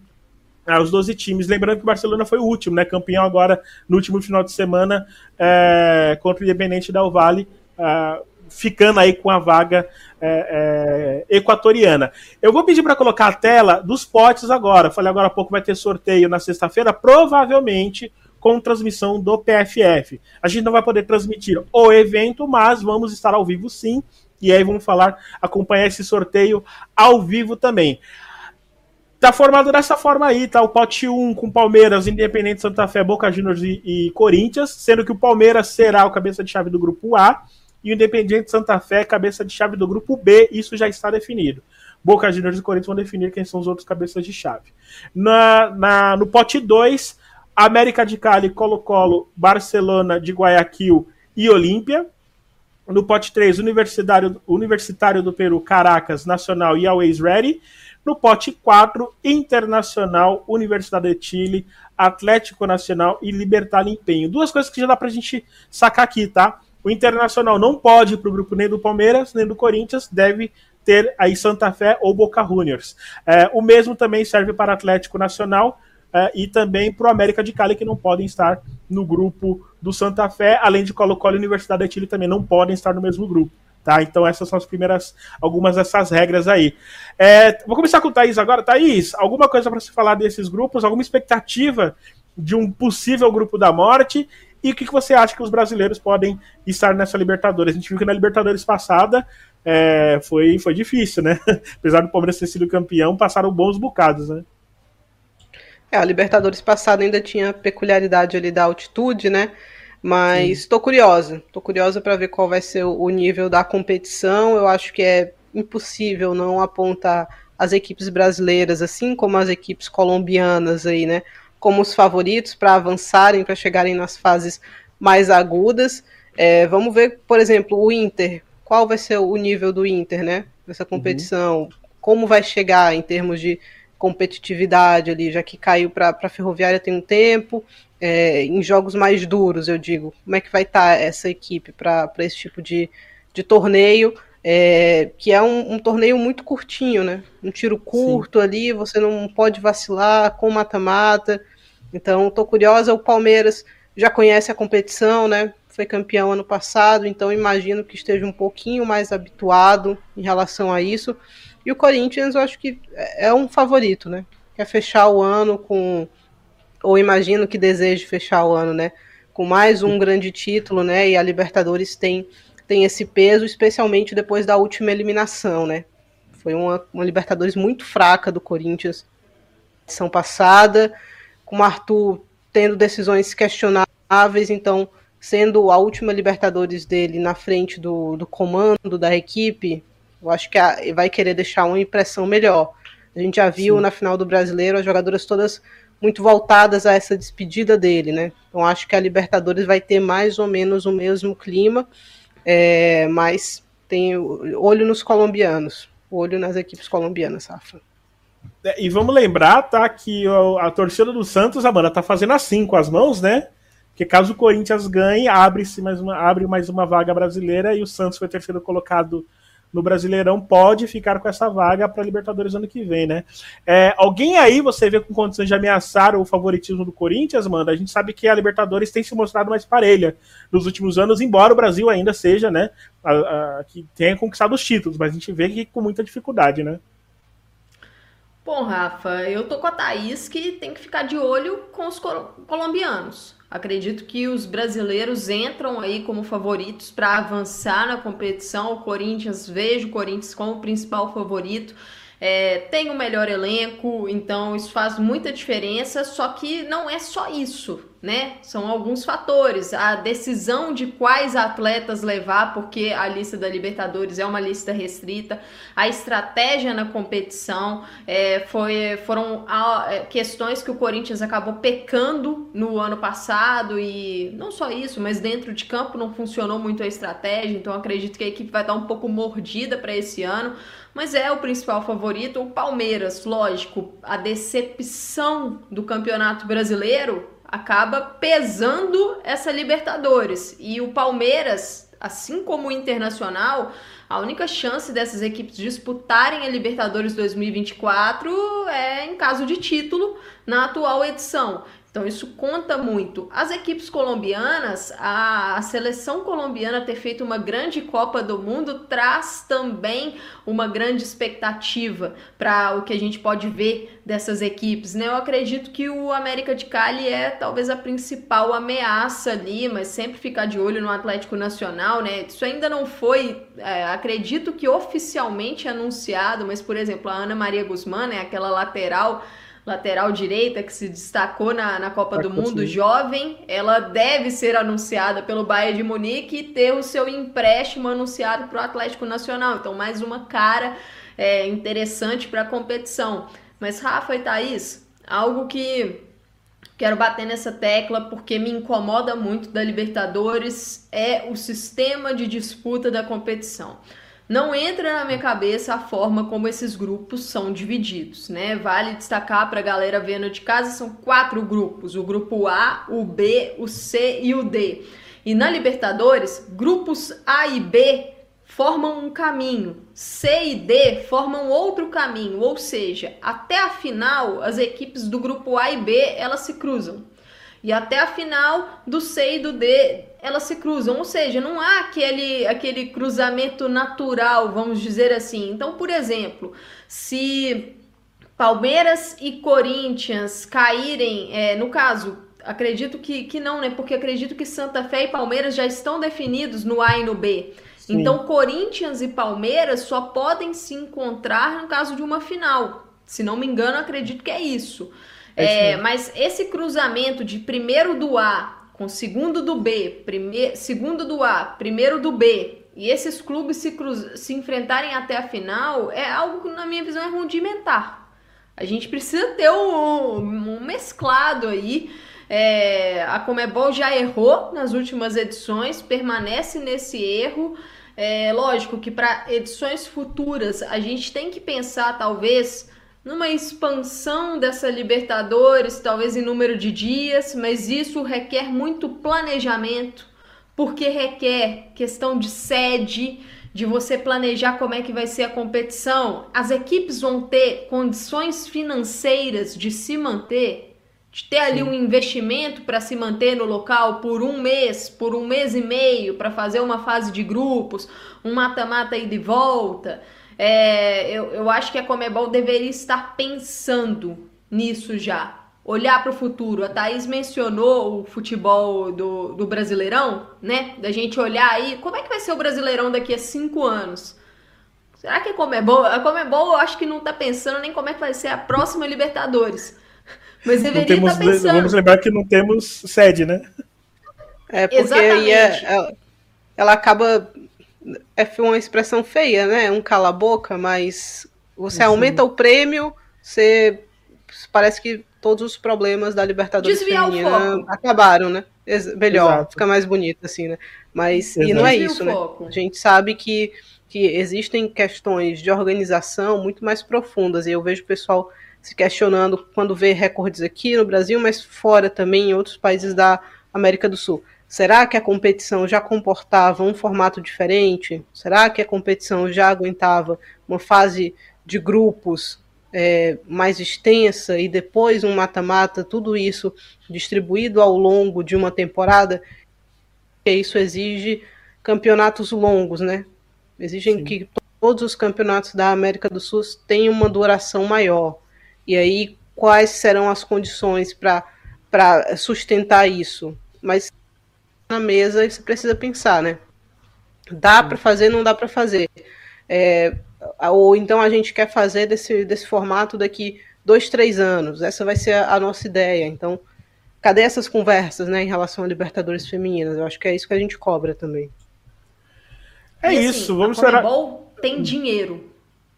uh, os 12 times. Lembrando que o Barcelona foi o último, né? Campeão agora no último final de semana uh, contra o Independente Del Valle, uh, ficando aí com a vaga é, é, equatoriana. Eu vou pedir para colocar a tela dos potes agora. Falei agora há pouco vai ter sorteio na sexta-feira, provavelmente com transmissão do PFF. A gente não vai poder transmitir o evento, mas vamos estar ao vivo sim e aí vamos falar, acompanhar esse sorteio ao vivo também. Tá formado dessa forma aí, tá? O pote 1 com Palmeiras, Independente Santa Fé, Boca Juniors e, e, Corinthians, sendo que o Palmeiras será o cabeça de chave do grupo A e o Independente Santa Fé, cabeça de chave do grupo B, isso já está definido. Boca Juniors e Corinthians vão definir quem são os outros cabeças de chave. Na, na, no pote 2, América de Cali, Colo-Colo, Barcelona de Guayaquil e Olímpia. No pote 3, Universitário, Universitário do Peru, Caracas, Nacional e Always Ready. No pote 4, Internacional, Universidade de Chile, Atlético Nacional e Libertar Empenho. Duas coisas que já dá pra gente sacar aqui, tá? O Internacional não pode ir pro grupo nem do Palmeiras, nem do Corinthians, deve ter aí Santa Fé ou Boca Juniors. É, o mesmo também serve para Atlético Nacional, Uh, e também para o América de Cali, que não podem estar no grupo do Santa Fé, além de Colo-Colo e Universidade de Chile também não podem estar no mesmo grupo. Tá? Então essas são as primeiras, algumas dessas regras aí. É, vou começar com o Thaís agora. Thaís, alguma coisa para se falar desses grupos? Alguma expectativa de um possível grupo da morte? E o que, que você acha que os brasileiros podem estar nessa Libertadores? A gente viu que na Libertadores passada é, foi, foi difícil, né? [laughs] Apesar do Palmeiras ter sido campeão, passaram bons bocados, né? É, a Libertadores passada ainda tinha peculiaridade ali da altitude, né? Mas estou curiosa, estou curiosa para ver qual vai ser o nível da competição. Eu acho que é impossível não apontar as equipes brasileiras, assim como as equipes colombianas aí, né? como os favoritos para avançarem, para chegarem nas fases mais agudas. É, vamos ver, por exemplo, o Inter. Qual vai ser o nível do Inter, né? Nessa competição? Uhum. Como vai chegar em termos de competitividade ali, já que caiu para a Ferroviária tem um tempo. É, em jogos mais duros, eu digo. Como é que vai estar tá essa equipe para esse tipo de, de torneio? É, que é um, um, torneio muito curtinho, né? Um tiro curto Sim. ali, você não pode vacilar com mata-mata. Então, estou curiosa. O Palmeiras já conhece a competição, né? Foi campeão ano passado, então imagino que esteja um pouquinho mais habituado em relação a isso. E o Corinthians, eu acho que é, é um favorito, né? Quer fechar o ano com. Ou imagino que deseje fechar o ano, né? Com mais um grande título, né? E a Libertadores tem, tem esse peso, especialmente depois da última eliminação, né? Foi uma, uma Libertadores muito fraca do Corinthians edição passada com o Arthur tendo decisões questionáveis, então sendo a última Libertadores dele na frente do, do comando da equipe, eu acho que a, vai querer deixar uma impressão melhor. A gente já viu Sim. na final do Brasileiro as jogadoras todas muito voltadas a essa despedida dele, né? Então acho que a Libertadores vai ter mais ou menos o mesmo clima, é, mas tem olho nos colombianos, olho nas equipes colombianas, Rafa. É, e vamos lembrar, tá, que a, a torcida do Santos, a banda tá fazendo assim com as mãos, né? Que caso o Corinthians ganhe, abre-se mais uma, abre mais uma vaga brasileira e o Santos foi terceiro colocado no Brasileirão, pode ficar com essa vaga para Libertadores ano que vem, né? É, alguém aí você vê com condições de ameaçar o favoritismo do Corinthians, manda? A gente sabe que a Libertadores tem se mostrado mais parelha nos últimos anos, embora o Brasil ainda seja, né, a, a, que tenha conquistado os títulos, mas a gente vê que com muita dificuldade, né? Bom, Rafa, eu tô com a Thaís que tem que ficar de olho com os colombianos. Acredito que os brasileiros entram aí como favoritos para avançar na competição. O Corinthians, vejo o Corinthians como o principal favorito. É, tem o melhor elenco, então isso faz muita diferença. Só que não é só isso né? São alguns fatores. A decisão de quais atletas levar, porque a lista da Libertadores é uma lista restrita, a estratégia na competição é, foi, foram é, questões que o Corinthians acabou pecando no ano passado e não só isso, mas dentro de campo não funcionou muito a estratégia, então acredito que a equipe vai estar um pouco mordida para esse ano. Mas é o principal favorito, o Palmeiras, lógico, a decepção do Campeonato Brasileiro acaba pesando essa Libertadores. E o Palmeiras, assim como o Internacional, a única chance dessas equipes disputarem a Libertadores 2024 é em caso de título na atual edição. Então isso conta muito. As equipes colombianas, a, seleção colombiana ter feito uma grande Copa do Mundo traz também uma grande expectativa para o que a gente pode ver dessas equipes. Né? Eu acredito que o América de Cali é talvez a principal ameaça ali, mas sempre ficar de olho no Atlético Nacional, né? Isso ainda não foi, é, acredito que oficialmente anunciado, mas por exemplo, a Ana Maria Guzmán, né, aquela lateral lateral direita que se destacou na, na Copa do Mundo, jovem, ela deve ser anunciada pelo Bayern de Munique e ter o seu empréstimo anunciado para o Atlético Nacional. Então, mais uma cara é, interessante para a competição. Mas, Rafa e Thaís, algo que quero bater nessa tecla porque me incomoda muito da Libertadores é o sistema de disputa da competição. Não entra na minha cabeça a forma como esses grupos são divididos, né? Vale destacar para a galera vendo de casa, são quatro grupos: o grupo A, o B, o C e o D. E na Libertadores, grupos A e B formam um caminho, C e D formam outro caminho, ou seja, até a final as equipes do grupo A e B elas se cruzam. E até a final do C e do D elas se cruzam, ou seja, não há aquele, aquele cruzamento natural, vamos dizer assim. Então, por exemplo, se Palmeiras e Corinthians caírem, é, no caso, acredito que, que não, né? Porque acredito que Santa Fé e Palmeiras já estão definidos no A e no B. Sim. Então, Corinthians e Palmeiras só podem se encontrar no caso de uma final. Se não me engano, acredito que é isso. É, é mas esse cruzamento de primeiro do A com segundo do B, primeiro, segundo do A, primeiro do B, e esses clubes se, cruz, se enfrentarem até a final, é algo que, na minha visão, é rudimentar. A gente precisa ter um, um mesclado aí. É, a Comebol já errou nas últimas edições, permanece nesse erro. É lógico que para edições futuras a gente tem que pensar, talvez, numa expansão dessa Libertadores, talvez em número de dias, mas isso requer muito planejamento, porque requer questão de sede, de você planejar como é que vai ser a competição. As equipes vão ter condições financeiras de se manter, de ter ali um investimento para se manter no local por um mês, por um mês e meio, para fazer uma fase de grupos, um mata-mata e de volta. É, eu, eu acho que a Comebol deveria estar pensando nisso já. Olhar para o futuro. A Thaís mencionou o futebol do, do Brasileirão, né? Da gente olhar aí, como é que vai ser o Brasileirão daqui a cinco anos? Será que a Comebol... A Comebol eu acho que não está pensando nem como é que vai ser a próxima Libertadores. [laughs] Mas deveria temos, estar pensando. Vamos lembrar que não temos sede, né? É, porque aí é, ela, ela acaba é uma expressão feia, né? Um cala-boca, mas você aumenta o prêmio, você parece que todos os problemas da Libertadores Desviar feminina acabaram, né? Melhor, Exato. fica mais bonito assim, né? Mas Exato. e não é isso, né? A gente sabe que que existem questões de organização muito mais profundas e eu vejo o pessoal se questionando quando vê recordes aqui no Brasil, mas fora também em outros países da América do Sul. Será que a competição já comportava um formato diferente? Será que a competição já aguentava uma fase de grupos é, mais extensa e depois um mata-mata, tudo isso distribuído ao longo de uma temporada? E isso exige campeonatos longos, né? Exigem Sim. que todos os campeonatos da América do Sul tenham uma duração maior. E aí, quais serão as condições para sustentar isso? Mas na mesa e você precisa pensar, né? Dá para fazer, não dá para fazer. É, ou então a gente quer fazer desse, desse formato daqui dois, três anos. Essa vai ser a, a nossa ideia. Então, cadê essas conversas, né, em relação a Libertadores femininas? Eu acho que é isso que a gente cobra também. É e, isso, assim, vamos esperar. tem dinheiro,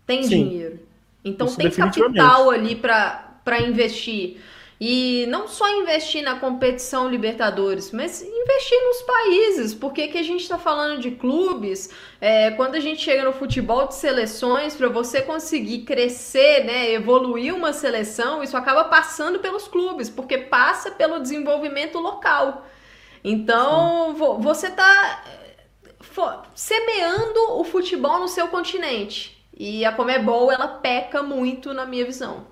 tem Sim. dinheiro. Então isso tem capital ali para investir. E não só investir na competição Libertadores, mas investir nos países. Porque que a gente está falando de clubes? É, quando a gente chega no futebol de seleções, para você conseguir crescer, né, evoluir uma seleção, isso acaba passando pelos clubes, porque passa pelo desenvolvimento local. Então, Sim. você está semeando o futebol no seu continente. E a Comebol, ela peca muito na minha visão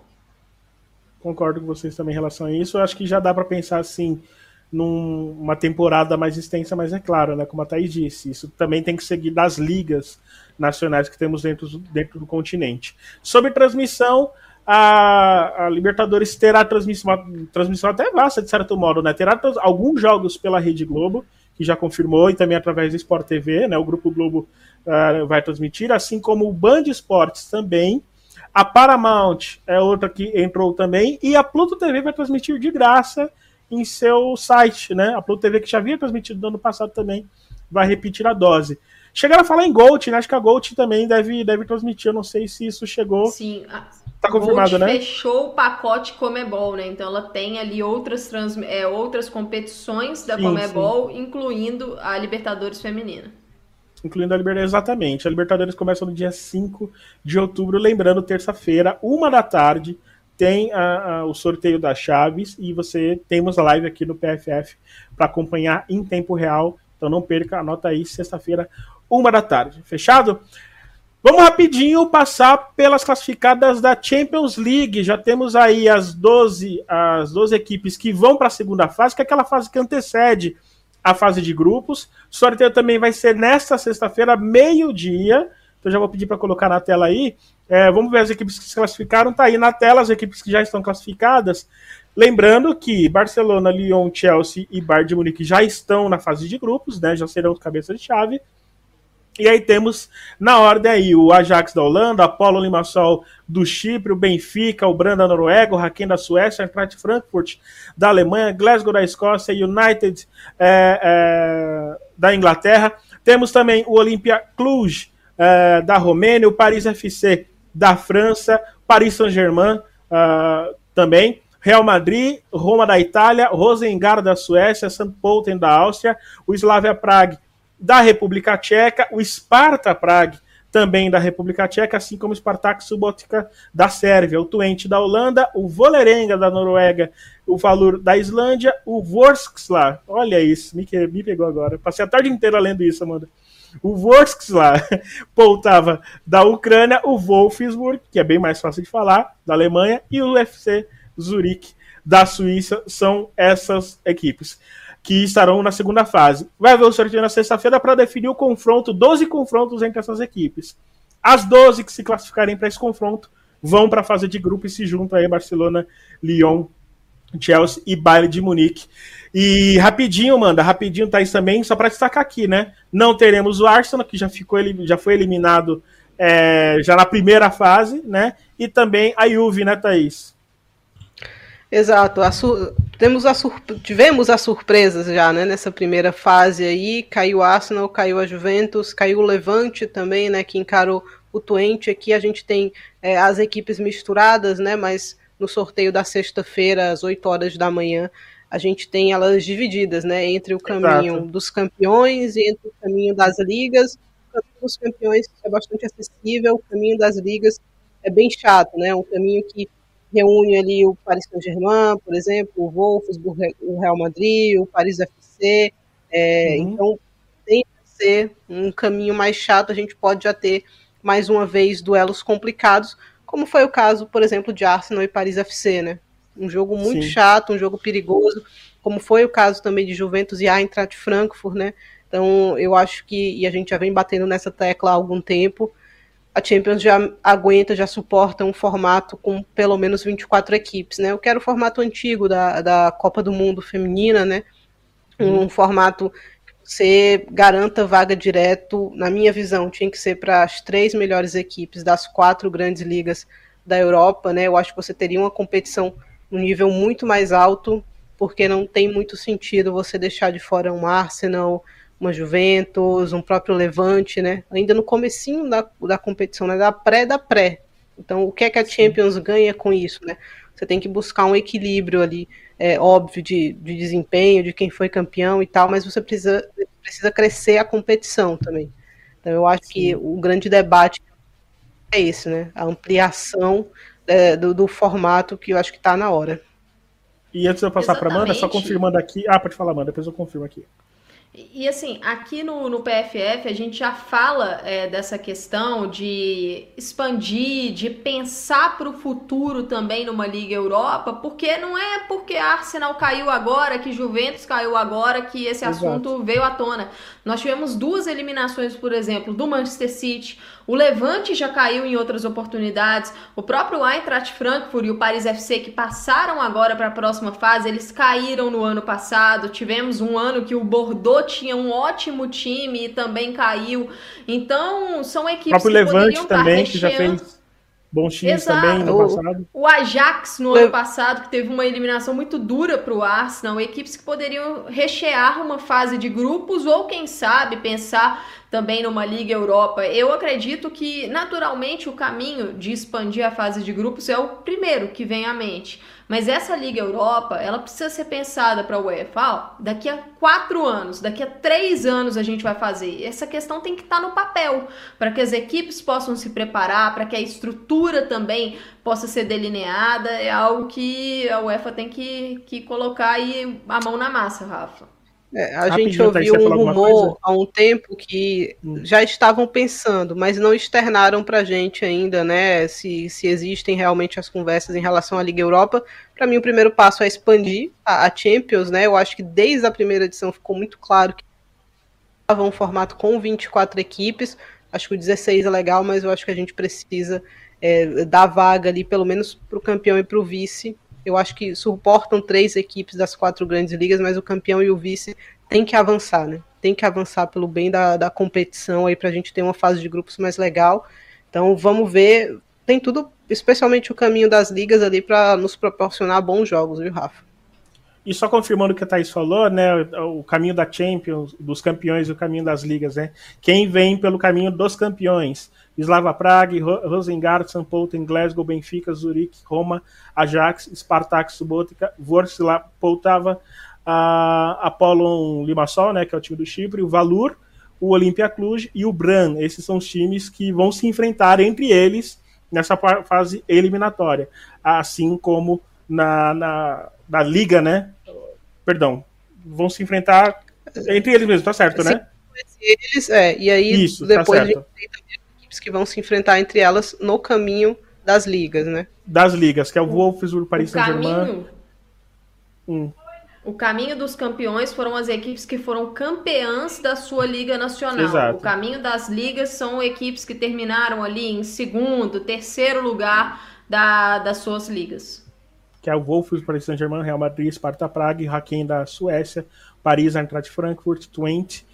concordo com vocês também em relação a isso. Eu acho que já dá para pensar assim numa temporada mais extensa, mas é claro, né, como a Thaís disse, isso também tem que seguir das ligas nacionais que temos dentro, dentro do continente. Sobre transmissão, a, a Libertadores terá transmissão, transmissão até vasta, de certo modo, né? Terá alguns jogos pela Rede Globo, que já confirmou, e também através do Sport TV, né? O Grupo Globo uh, vai transmitir, assim como o Band Esportes também, a Paramount é outra que entrou também. E a Pluto TV vai transmitir de graça em seu site, né? A Pluto TV que já havia transmitido no ano passado também vai repetir a dose. Chegaram a falar em Gold, né? Acho que a Gold também deve, deve transmitir. Eu não sei se isso chegou. Sim. A... Tá confirmado, Gold né? fechou o pacote Comebol, né? Então ela tem ali outras, trans... é, outras competições da sim, Comebol, sim. incluindo a Libertadores Feminina incluindo a Libertadores, exatamente. A Libertadores começa no dia 5 de outubro, lembrando, terça-feira, uma da tarde, tem a, a, o sorteio das chaves e você temos a live aqui no PFF para acompanhar em tempo real. Então não perca, anota aí, sexta-feira, uma da tarde. Fechado? Vamos rapidinho passar pelas classificadas da Champions League. Já temos aí as 12, as 12 equipes que vão para a segunda fase, que é aquela fase que antecede a fase de grupos. Sorteio também vai ser nesta sexta-feira, meio-dia. Então já vou pedir para colocar na tela aí. É, vamos ver as equipes que se classificaram. Tá aí na tela as equipes que já estão classificadas. Lembrando que Barcelona, Lyon, Chelsea e Bayern de Munique já estão na fase de grupos, né? Já serão cabeças de chave. E aí temos na ordem aí o Ajax da Holanda, Apolo Limassol do Chipre, o Benfica, o Branda da Noruega, o Haken da Suécia, o Eintracht Frankfurt da Alemanha, Glasgow da Escócia, United é, é, da Inglaterra. Temos também o Olympia Cluj é, da Romênia, o Paris FC da França, Paris Saint-Germain uh, também. Real Madrid, Roma da Itália, Rosengard da Suécia, St. Pölten da Áustria, o Slavia Prague da República Tcheca, o Sparta Prague também da República Tcheca, assim como o Spartak Subotica da Sérvia, o Twente da Holanda, o Volerenga da Noruega, o Valur da Islândia, o Vorskla, olha isso, me, me pegou agora, passei a tarde inteira lendo isso, Amanda. O Vorskla [laughs] Poltava da Ucrânia, o Wolfsburg, que é bem mais fácil de falar, da Alemanha, e o UFC Zurique da Suíça, são essas equipes que estarão na segunda fase. Vai haver o sorteio na sexta-feira para definir o confronto, 12 confrontos entre essas equipes. As 12 que se classificarem para esse confronto vão para a fase de grupo e se juntam aí Barcelona, Lyon, Chelsea e Bayern de Munique. E rapidinho, manda, rapidinho, Thaís, também, só para destacar aqui, né? Não teremos o Arsenal, que já, ficou, já foi eliminado é, já na primeira fase, né? E também a Juve, né, Thaís? Exato. Temos a tivemos as surpresas já, né, nessa primeira fase aí. Caiu o Arsenal, caiu a Juventus, caiu o Levante também, né, que encarou o Twente. Aqui a gente tem é, as equipes misturadas, né, mas no sorteio da sexta-feira, às 8 horas da manhã, a gente tem elas divididas, né, entre o caminho Exato. dos campeões e entre o caminho das ligas. O caminho dos campeões é bastante acessível, o caminho das ligas é bem chato, né, um caminho que reúne ali o Paris Saint-Germain, por exemplo, o Wolfsburg, o Real Madrid, o Paris FC. É, uhum. Então, tem que ser um caminho mais chato, a gente pode já ter, mais uma vez, duelos complicados, como foi o caso, por exemplo, de Arsenal e Paris FC, né? Um jogo muito Sim. chato, um jogo perigoso, como foi o caso também de Juventus e Eintracht Frankfurt, né? Então, eu acho que, e a gente já vem batendo nessa tecla há algum tempo, a Champions já aguenta, já suporta um formato com pelo menos 24 equipes, né? Eu quero o formato antigo da, da Copa do Mundo feminina, né? Um uhum. formato que você garanta vaga direto, na minha visão, tinha que ser para as três melhores equipes das quatro grandes ligas da Europa, né? Eu acho que você teria uma competição no nível muito mais alto, porque não tem muito sentido você deixar de fora um Arsenal, uma Juventus, um próprio Levante, né? Ainda no comecinho da, da competição, né? Da pré da pré. Então, o que é que a Champions ganha com isso, né? Você tem que buscar um equilíbrio ali, é, óbvio, de, de desempenho, de quem foi campeão e tal, mas você precisa, precisa crescer a competição também. Então, eu acho Sim. que o grande debate é esse, né? A ampliação é, do, do, formato que eu acho que está na hora. E antes de eu passar para Amanda, só confirmando aqui. Ah, pode falar, Amanda, depois eu confirmo aqui. E, assim, aqui no, no PFF a gente já fala é, dessa questão de expandir, de pensar para o futuro também numa Liga Europa, porque não é porque Arsenal caiu agora, que Juventus caiu agora, que esse Exato. assunto veio à tona. Nós tivemos duas eliminações, por exemplo, do Manchester City, o Levante já caiu em outras oportunidades, o próprio Eintracht Frankfurt e o Paris FC que passaram agora para a próxima fase, eles caíram no ano passado. Tivemos um ano que o Bordeaux tinha um ótimo time e também caiu. Então, são equipes o próprio que Levante também, que já fez bons times Exato. também no passado. O Ajax no ano passado, que teve uma eliminação muito dura para o Arsenal, equipes que poderiam rechear uma fase de grupos ou, quem sabe, pensar também numa Liga Europa. Eu acredito que, naturalmente, o caminho de expandir a fase de grupos é o primeiro que vem à mente. Mas essa Liga Europa, ela precisa ser pensada para a UEFA. Daqui a quatro anos, daqui a três anos a gente vai fazer. Essa questão tem que estar tá no papel para que as equipes possam se preparar, para que a estrutura também possa ser delineada. É algo que a UEFA tem que, que colocar aí a mão na massa, Rafa. É, a gente ouviu um rumor há um tempo que hum. já estavam pensando, mas não externaram para a gente ainda, né? Se, se existem realmente as conversas em relação à Liga Europa. Para mim, o primeiro passo é expandir a, a, Champions, né? Eu acho que desde a primeira edição ficou muito claro que estava um formato com 24 equipes. Acho que o 16 é legal, mas eu acho que a gente precisa é, dar vaga ali, pelo menos para o campeão e para o vice, eu acho que suportam três equipes das quatro grandes ligas, mas o campeão e o vice tem que avançar, né? Tem que avançar pelo bem da, da competição aí para a gente ter uma fase de grupos mais legal. Então vamos ver. Tem tudo, especialmente o caminho das ligas ali para nos proporcionar bons jogos, viu, Rafa? E só confirmando o que a Thaís falou, né? O caminho da Champions, dos campeões e o caminho das ligas, né? Quem vem pelo caminho dos campeões? Slava Prague, Rosengard, St. Pölten, Glasgow, Benfica, Zurique, Roma, Ajax, Spartak Subotica, Vorskla, Poltava, a Apollon Limassol, né, que é o time do Chipre, o Valur, o Olimpia Cluj e o Bran. Esses são os times que vão se enfrentar entre eles nessa fase eliminatória, assim como na, na, na liga, né? Perdão, vão se enfrentar entre eles mesmos, tá certo, né? Eles, é, e aí Isso, tá depois tá certo. a gente tem equipes que vão se enfrentar entre elas no caminho das ligas, né? Das ligas, que é o Wolfsburg, Paris Saint-Germain. Hum. O caminho dos campeões foram as equipes que foram campeãs da sua liga nacional. Exato. O caminho das ligas são equipes que terminaram ali em segundo, terceiro lugar da, das suas ligas. Que é o Wolfsburg, Paris Saint-Germain, Real Madrid, Sparta Praga, Haken da Suécia, Paris, Eintracht Frankfurt, Twente,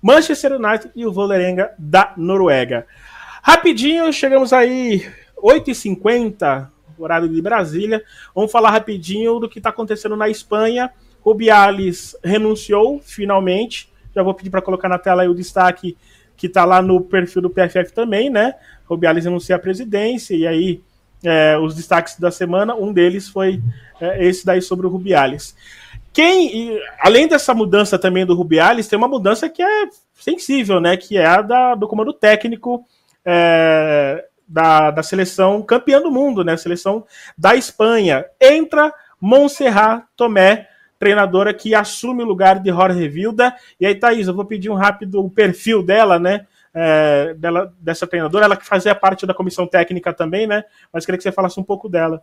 Manchester United e o Vålerenga da Noruega. Rapidinho, chegamos aí 8h50, horário de Brasília. Vamos falar rapidinho do que está acontecendo na Espanha Rubiales renunciou finalmente. Já vou pedir para colocar na tela o destaque que está lá no perfil do PFF também, né? Rubiales renuncia à presidência e aí é, os destaques da semana, um deles foi é, esse daí sobre o Rubiales. Quem, além dessa mudança também do Rubiales, tem uma mudança que é sensível, né? Que é a da, do comando técnico é, da, da seleção campeã do mundo, né? Seleção da Espanha. Entra Montserrat Tomé treinadora que assume o lugar de Jorge Vilda. E aí, Thaís, eu vou pedir um rápido perfil dela, né? É, dela, dessa treinadora, ela que fazia parte da comissão técnica também, né? Mas queria que você falasse um pouco dela.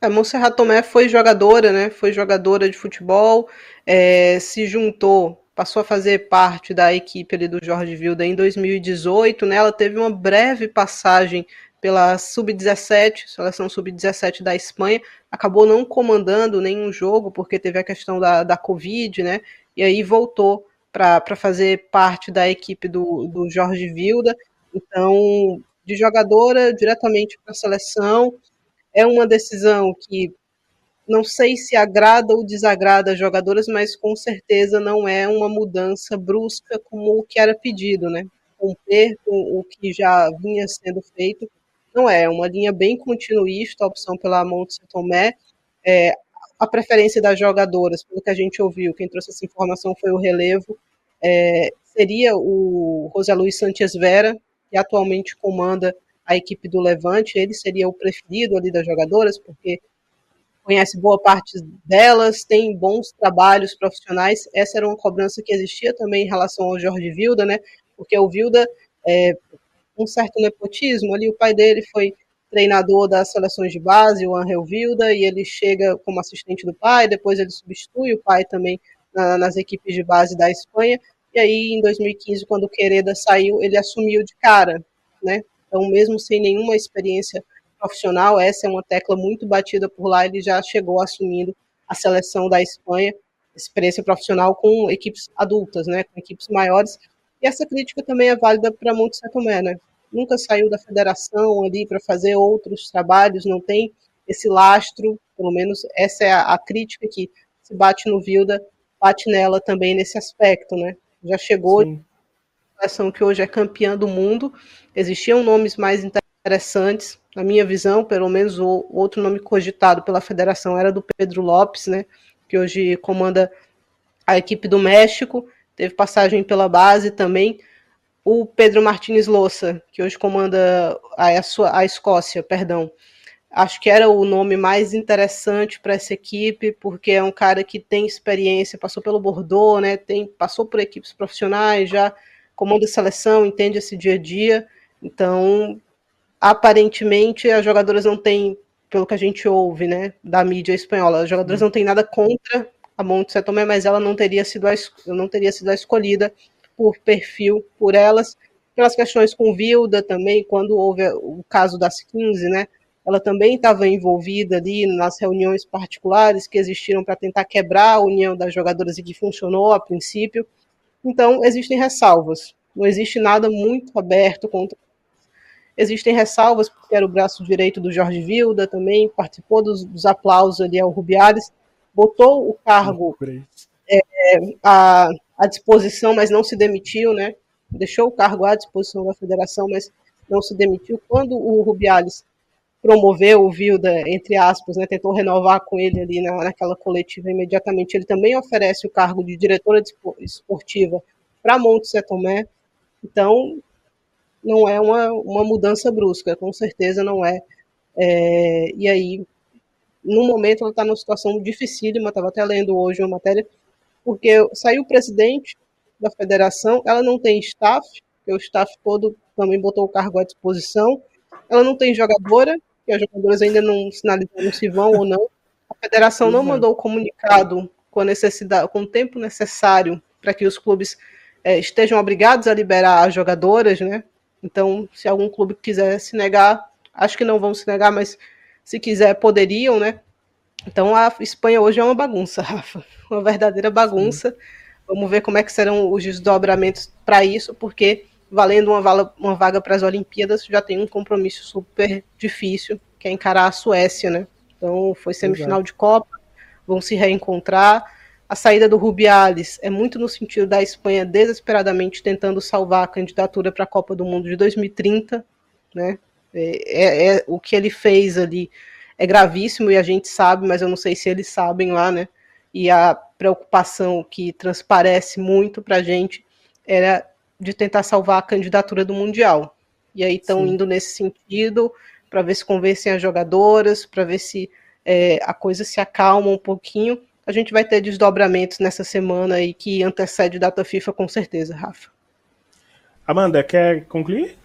A Monserrat Tomé foi jogadora, né? Foi jogadora de futebol, é, se juntou, passou a fazer parte da equipe ali do Jorge Vilda em 2018, né? Ela teve uma breve passagem pela Sub-17, seleção Sub-17 da Espanha, acabou não comandando nenhum jogo, porque teve a questão da, da Covid, né? E aí voltou para fazer parte da equipe do, do Jorge Vilda. Então, de jogadora diretamente para a seleção, é uma decisão que não sei se agrada ou desagrada as jogadoras, mas com certeza não é uma mudança brusca como o que era pedido, né? Romper com o que já vinha sendo feito não é, é uma linha bem continuista, a opção pela Monte Tomé. É, a preferência das jogadoras, pelo que a gente ouviu, quem trouxe essa informação foi o relevo, é, seria o José Luiz Santos Vera, que atualmente comanda a equipe do Levante, ele seria o preferido ali das jogadoras, porque conhece boa parte delas, tem bons trabalhos profissionais. Essa era uma cobrança que existia também em relação ao Jorge Vilda, né? Porque o Vilda, é, um certo nepotismo. Ali o pai dele foi treinador das seleções de base, o Angel Vilda, e ele chega como assistente do pai, depois ele substitui o pai também na, nas equipes de base da Espanha, e aí em 2015, quando o Quereda saiu, ele assumiu de cara, né? Então, mesmo sem nenhuma experiência profissional, essa é uma tecla muito batida por lá, ele já chegou assumindo a seleção da Espanha, experiência profissional com equipes adultas, né, com equipes maiores, e essa crítica também é válida para Monte Tomé, né? Nunca saiu da federação ali para fazer outros trabalhos, não tem esse lastro, pelo menos essa é a, a crítica que se bate no Vilda, bate nela também nesse aspecto, né? Já chegou Sim. a seleção que hoje é campeã do mundo, existiam nomes mais interessantes, na minha visão, pelo menos o outro nome cogitado pela federação era do Pedro Lopes, né? Que hoje comanda a equipe do México, teve passagem pela base também. O Pedro Martins Louça, que hoje comanda a, a, sua, a Escócia, perdão. Acho que era o nome mais interessante para essa equipe, porque é um cara que tem experiência, passou pelo Bordeaux, né, tem, passou por equipes profissionais, já comanda seleção, entende esse dia a dia. Então, aparentemente, as jogadoras não têm, pelo que a gente ouve, né, da mídia espanhola, as jogadoras não têm nada contra a Monte Setomé, mas ela não teria sido a, não teria sido a escolhida por perfil por elas, pelas questões com Vilda também, quando houve o caso das 15, né? Ela também estava envolvida ali nas reuniões particulares que existiram para tentar quebrar a união das jogadoras e que funcionou a princípio. Então, existem ressalvas. Não existe nada muito aberto contra. Existem ressalvas, porque era o braço direito do Jorge Vilda também, participou dos, dos aplausos ali ao Rubiales botou o cargo é, à, à disposição, mas não se demitiu, né? Deixou o cargo à disposição da federação, mas não se demitiu. Quando o Rubiales promoveu o Vilda, entre aspas, né, tentou renovar com ele ali na, naquela coletiva imediatamente, ele também oferece o cargo de diretora esportiva para Monte Setomé. Então, não é uma, uma mudança brusca, com certeza não é. é e aí, no momento, ela está numa situação dificílima, estava até lendo hoje uma matéria, porque saiu o presidente da federação, ela não tem staff, porque o staff todo também botou o cargo à disposição, ela não tem jogadora, que as jogadoras ainda não sinalizaram se vão ou não. A federação não mandou o comunicado com a necessidade, com o tempo necessário para que os clubes é, estejam obrigados a liberar as jogadoras, né? Então, se algum clube quiser se negar, acho que não vão se negar, mas se quiser, poderiam, né? Então a Espanha hoje é uma bagunça, [laughs] Rafa. Uma verdadeira bagunça. Sim. Vamos ver como é que serão os desdobramentos para isso, porque valendo uma, vaga, uma vaga para as Olimpíadas, já tem um compromisso super difícil, que é encarar a Suécia, né? Então foi semifinal Exato. de Copa, vão se reencontrar. A saída do Rubiales é muito no sentido da Espanha desesperadamente tentando salvar a candidatura para a Copa do Mundo de 2030, né? É, é, é, o que ele fez ali é gravíssimo e a gente sabe, mas eu não sei se eles sabem lá, né? E a preocupação que transparece muito para a gente era de tentar salvar a candidatura do Mundial. E aí estão indo nesse sentido para ver se convencem as jogadoras, para ver se é, a coisa se acalma um pouquinho a gente vai ter desdobramentos nessa semana aí que antecede data FIFA com certeza, Rafa. Amanda, quer concluir?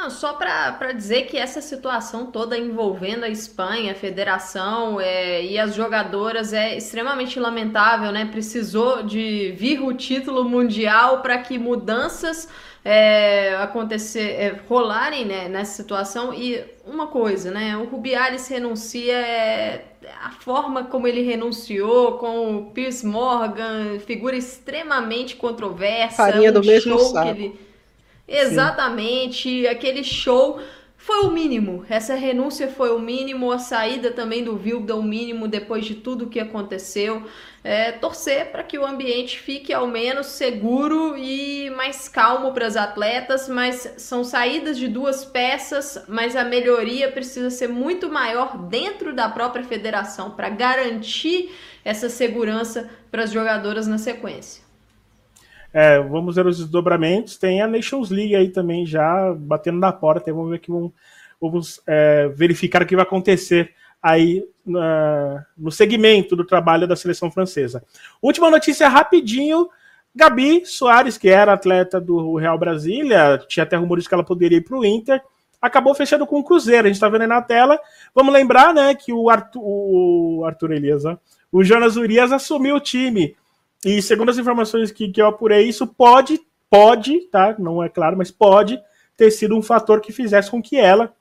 Não, só para dizer que essa situação toda envolvendo a Espanha, a federação é, e as jogadoras é extremamente lamentável, né? Precisou de vir o título mundial para que mudanças é, acontecer, é, rolarem né, nessa situação. E uma coisa, né? O Rubiales renuncia, é, a forma como ele renunciou, com o Piers Morgan, figura extremamente controversa. Farinha um do mesmo saco. Exatamente, Sim. aquele show foi o mínimo. Essa renúncia foi o mínimo, a saída também do Vilda o mínimo depois de tudo que aconteceu. É, torcer para que o ambiente fique ao menos seguro e mais calmo para as atletas, mas são saídas de duas peças, mas a melhoria precisa ser muito maior dentro da própria federação para garantir essa segurança para as jogadoras na sequência. É, vamos ver os desdobramentos. Tem a Nations League aí também já batendo na porta. Vamos ver que vamos, vamos é, verificar o que vai acontecer aí na, no segmento do trabalho da seleção francesa. Última notícia rapidinho. Gabi Soares, que era atleta do Real Brasília, tinha até rumores que ela poderia ir para o Inter, acabou fechando com o Cruzeiro. A gente está vendo aí na tela. Vamos lembrar, né, que o Arthur, o Arthur Elias, o Jonas Urias assumiu o time e segundo as informações que, que eu apurei, isso pode, pode, tá? Não é claro, mas pode ter sido um fator que fizesse com que ela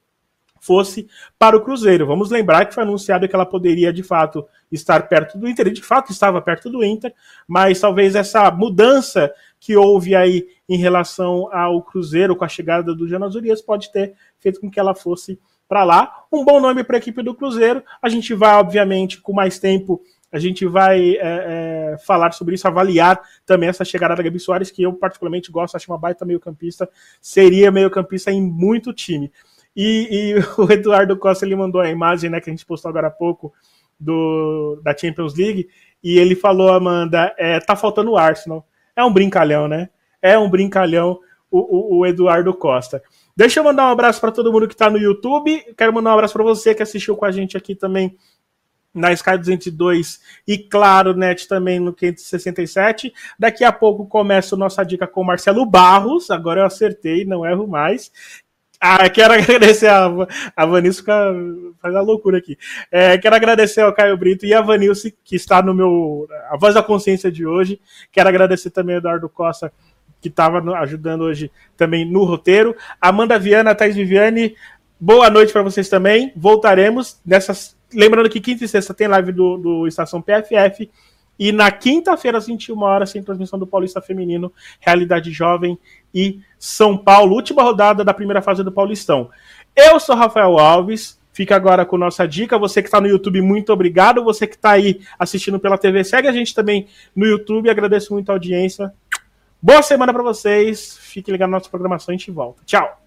fosse para o Cruzeiro. Vamos lembrar que foi anunciado que ela poderia de fato estar perto do Inter, e de fato estava perto do Inter, mas talvez essa mudança que houve aí em relação ao Cruzeiro com a chegada do Jonas Urias pode ter feito com que ela fosse para lá. Um bom nome para a equipe do Cruzeiro. A gente vai, obviamente, com mais tempo a gente vai é, é, falar sobre isso, avaliar também essa chegada da Gabi Soares, que eu particularmente gosto, acho uma baita meio-campista, seria meio-campista em muito time. E, e, [laughs] o Eduardo Costa ele mandou a imagem né, que a gente postou agora há pouco do, da Champions League, e ele falou, Amanda, é, tá faltando o Arsenal. É um brincalhão, né? É um brincalhão o, o, o Eduardo Costa. Deixa eu mandar um abraço para todo mundo que está no YouTube. Quero mandar um abraço para você que assistiu com a gente aqui também na Sky 202 e claro, net também no 567. Daqui a pouco começa a nossa dica com Marcelo Barros, agora eu acertei, não erro mais. Ah, quero [laughs] agradecer a, a Vanilson, faz a loucura aqui. É, quero agradecer ao Caio Brito e a Vanilson, que está no meu. A voz da consciência de hoje. Quero agradecer também ao Eduardo Costa, que estava ajudando hoje também no roteiro. Amanda Viana, Thais Viviane, boa noite para vocês também. Voltaremos nessas Lembrando que quinta e sexta tem live do, do Estação PFF. E na quinta-feira, às 21 horas, tem transmissão do Paulista Feminino, Realidade Jovem e São Paulo. Última rodada da primeira fase do Paulistão. Eu sou Rafael Alves. Fica agora com nossa dica. Você que está no YouTube, muito obrigado. Você que está aí assistindo pela TV, segue a gente também no YouTube. Agradeço muito a audiência. Boa semana para vocês. Fique ligado na nossa programação. A gente volta. Tchau.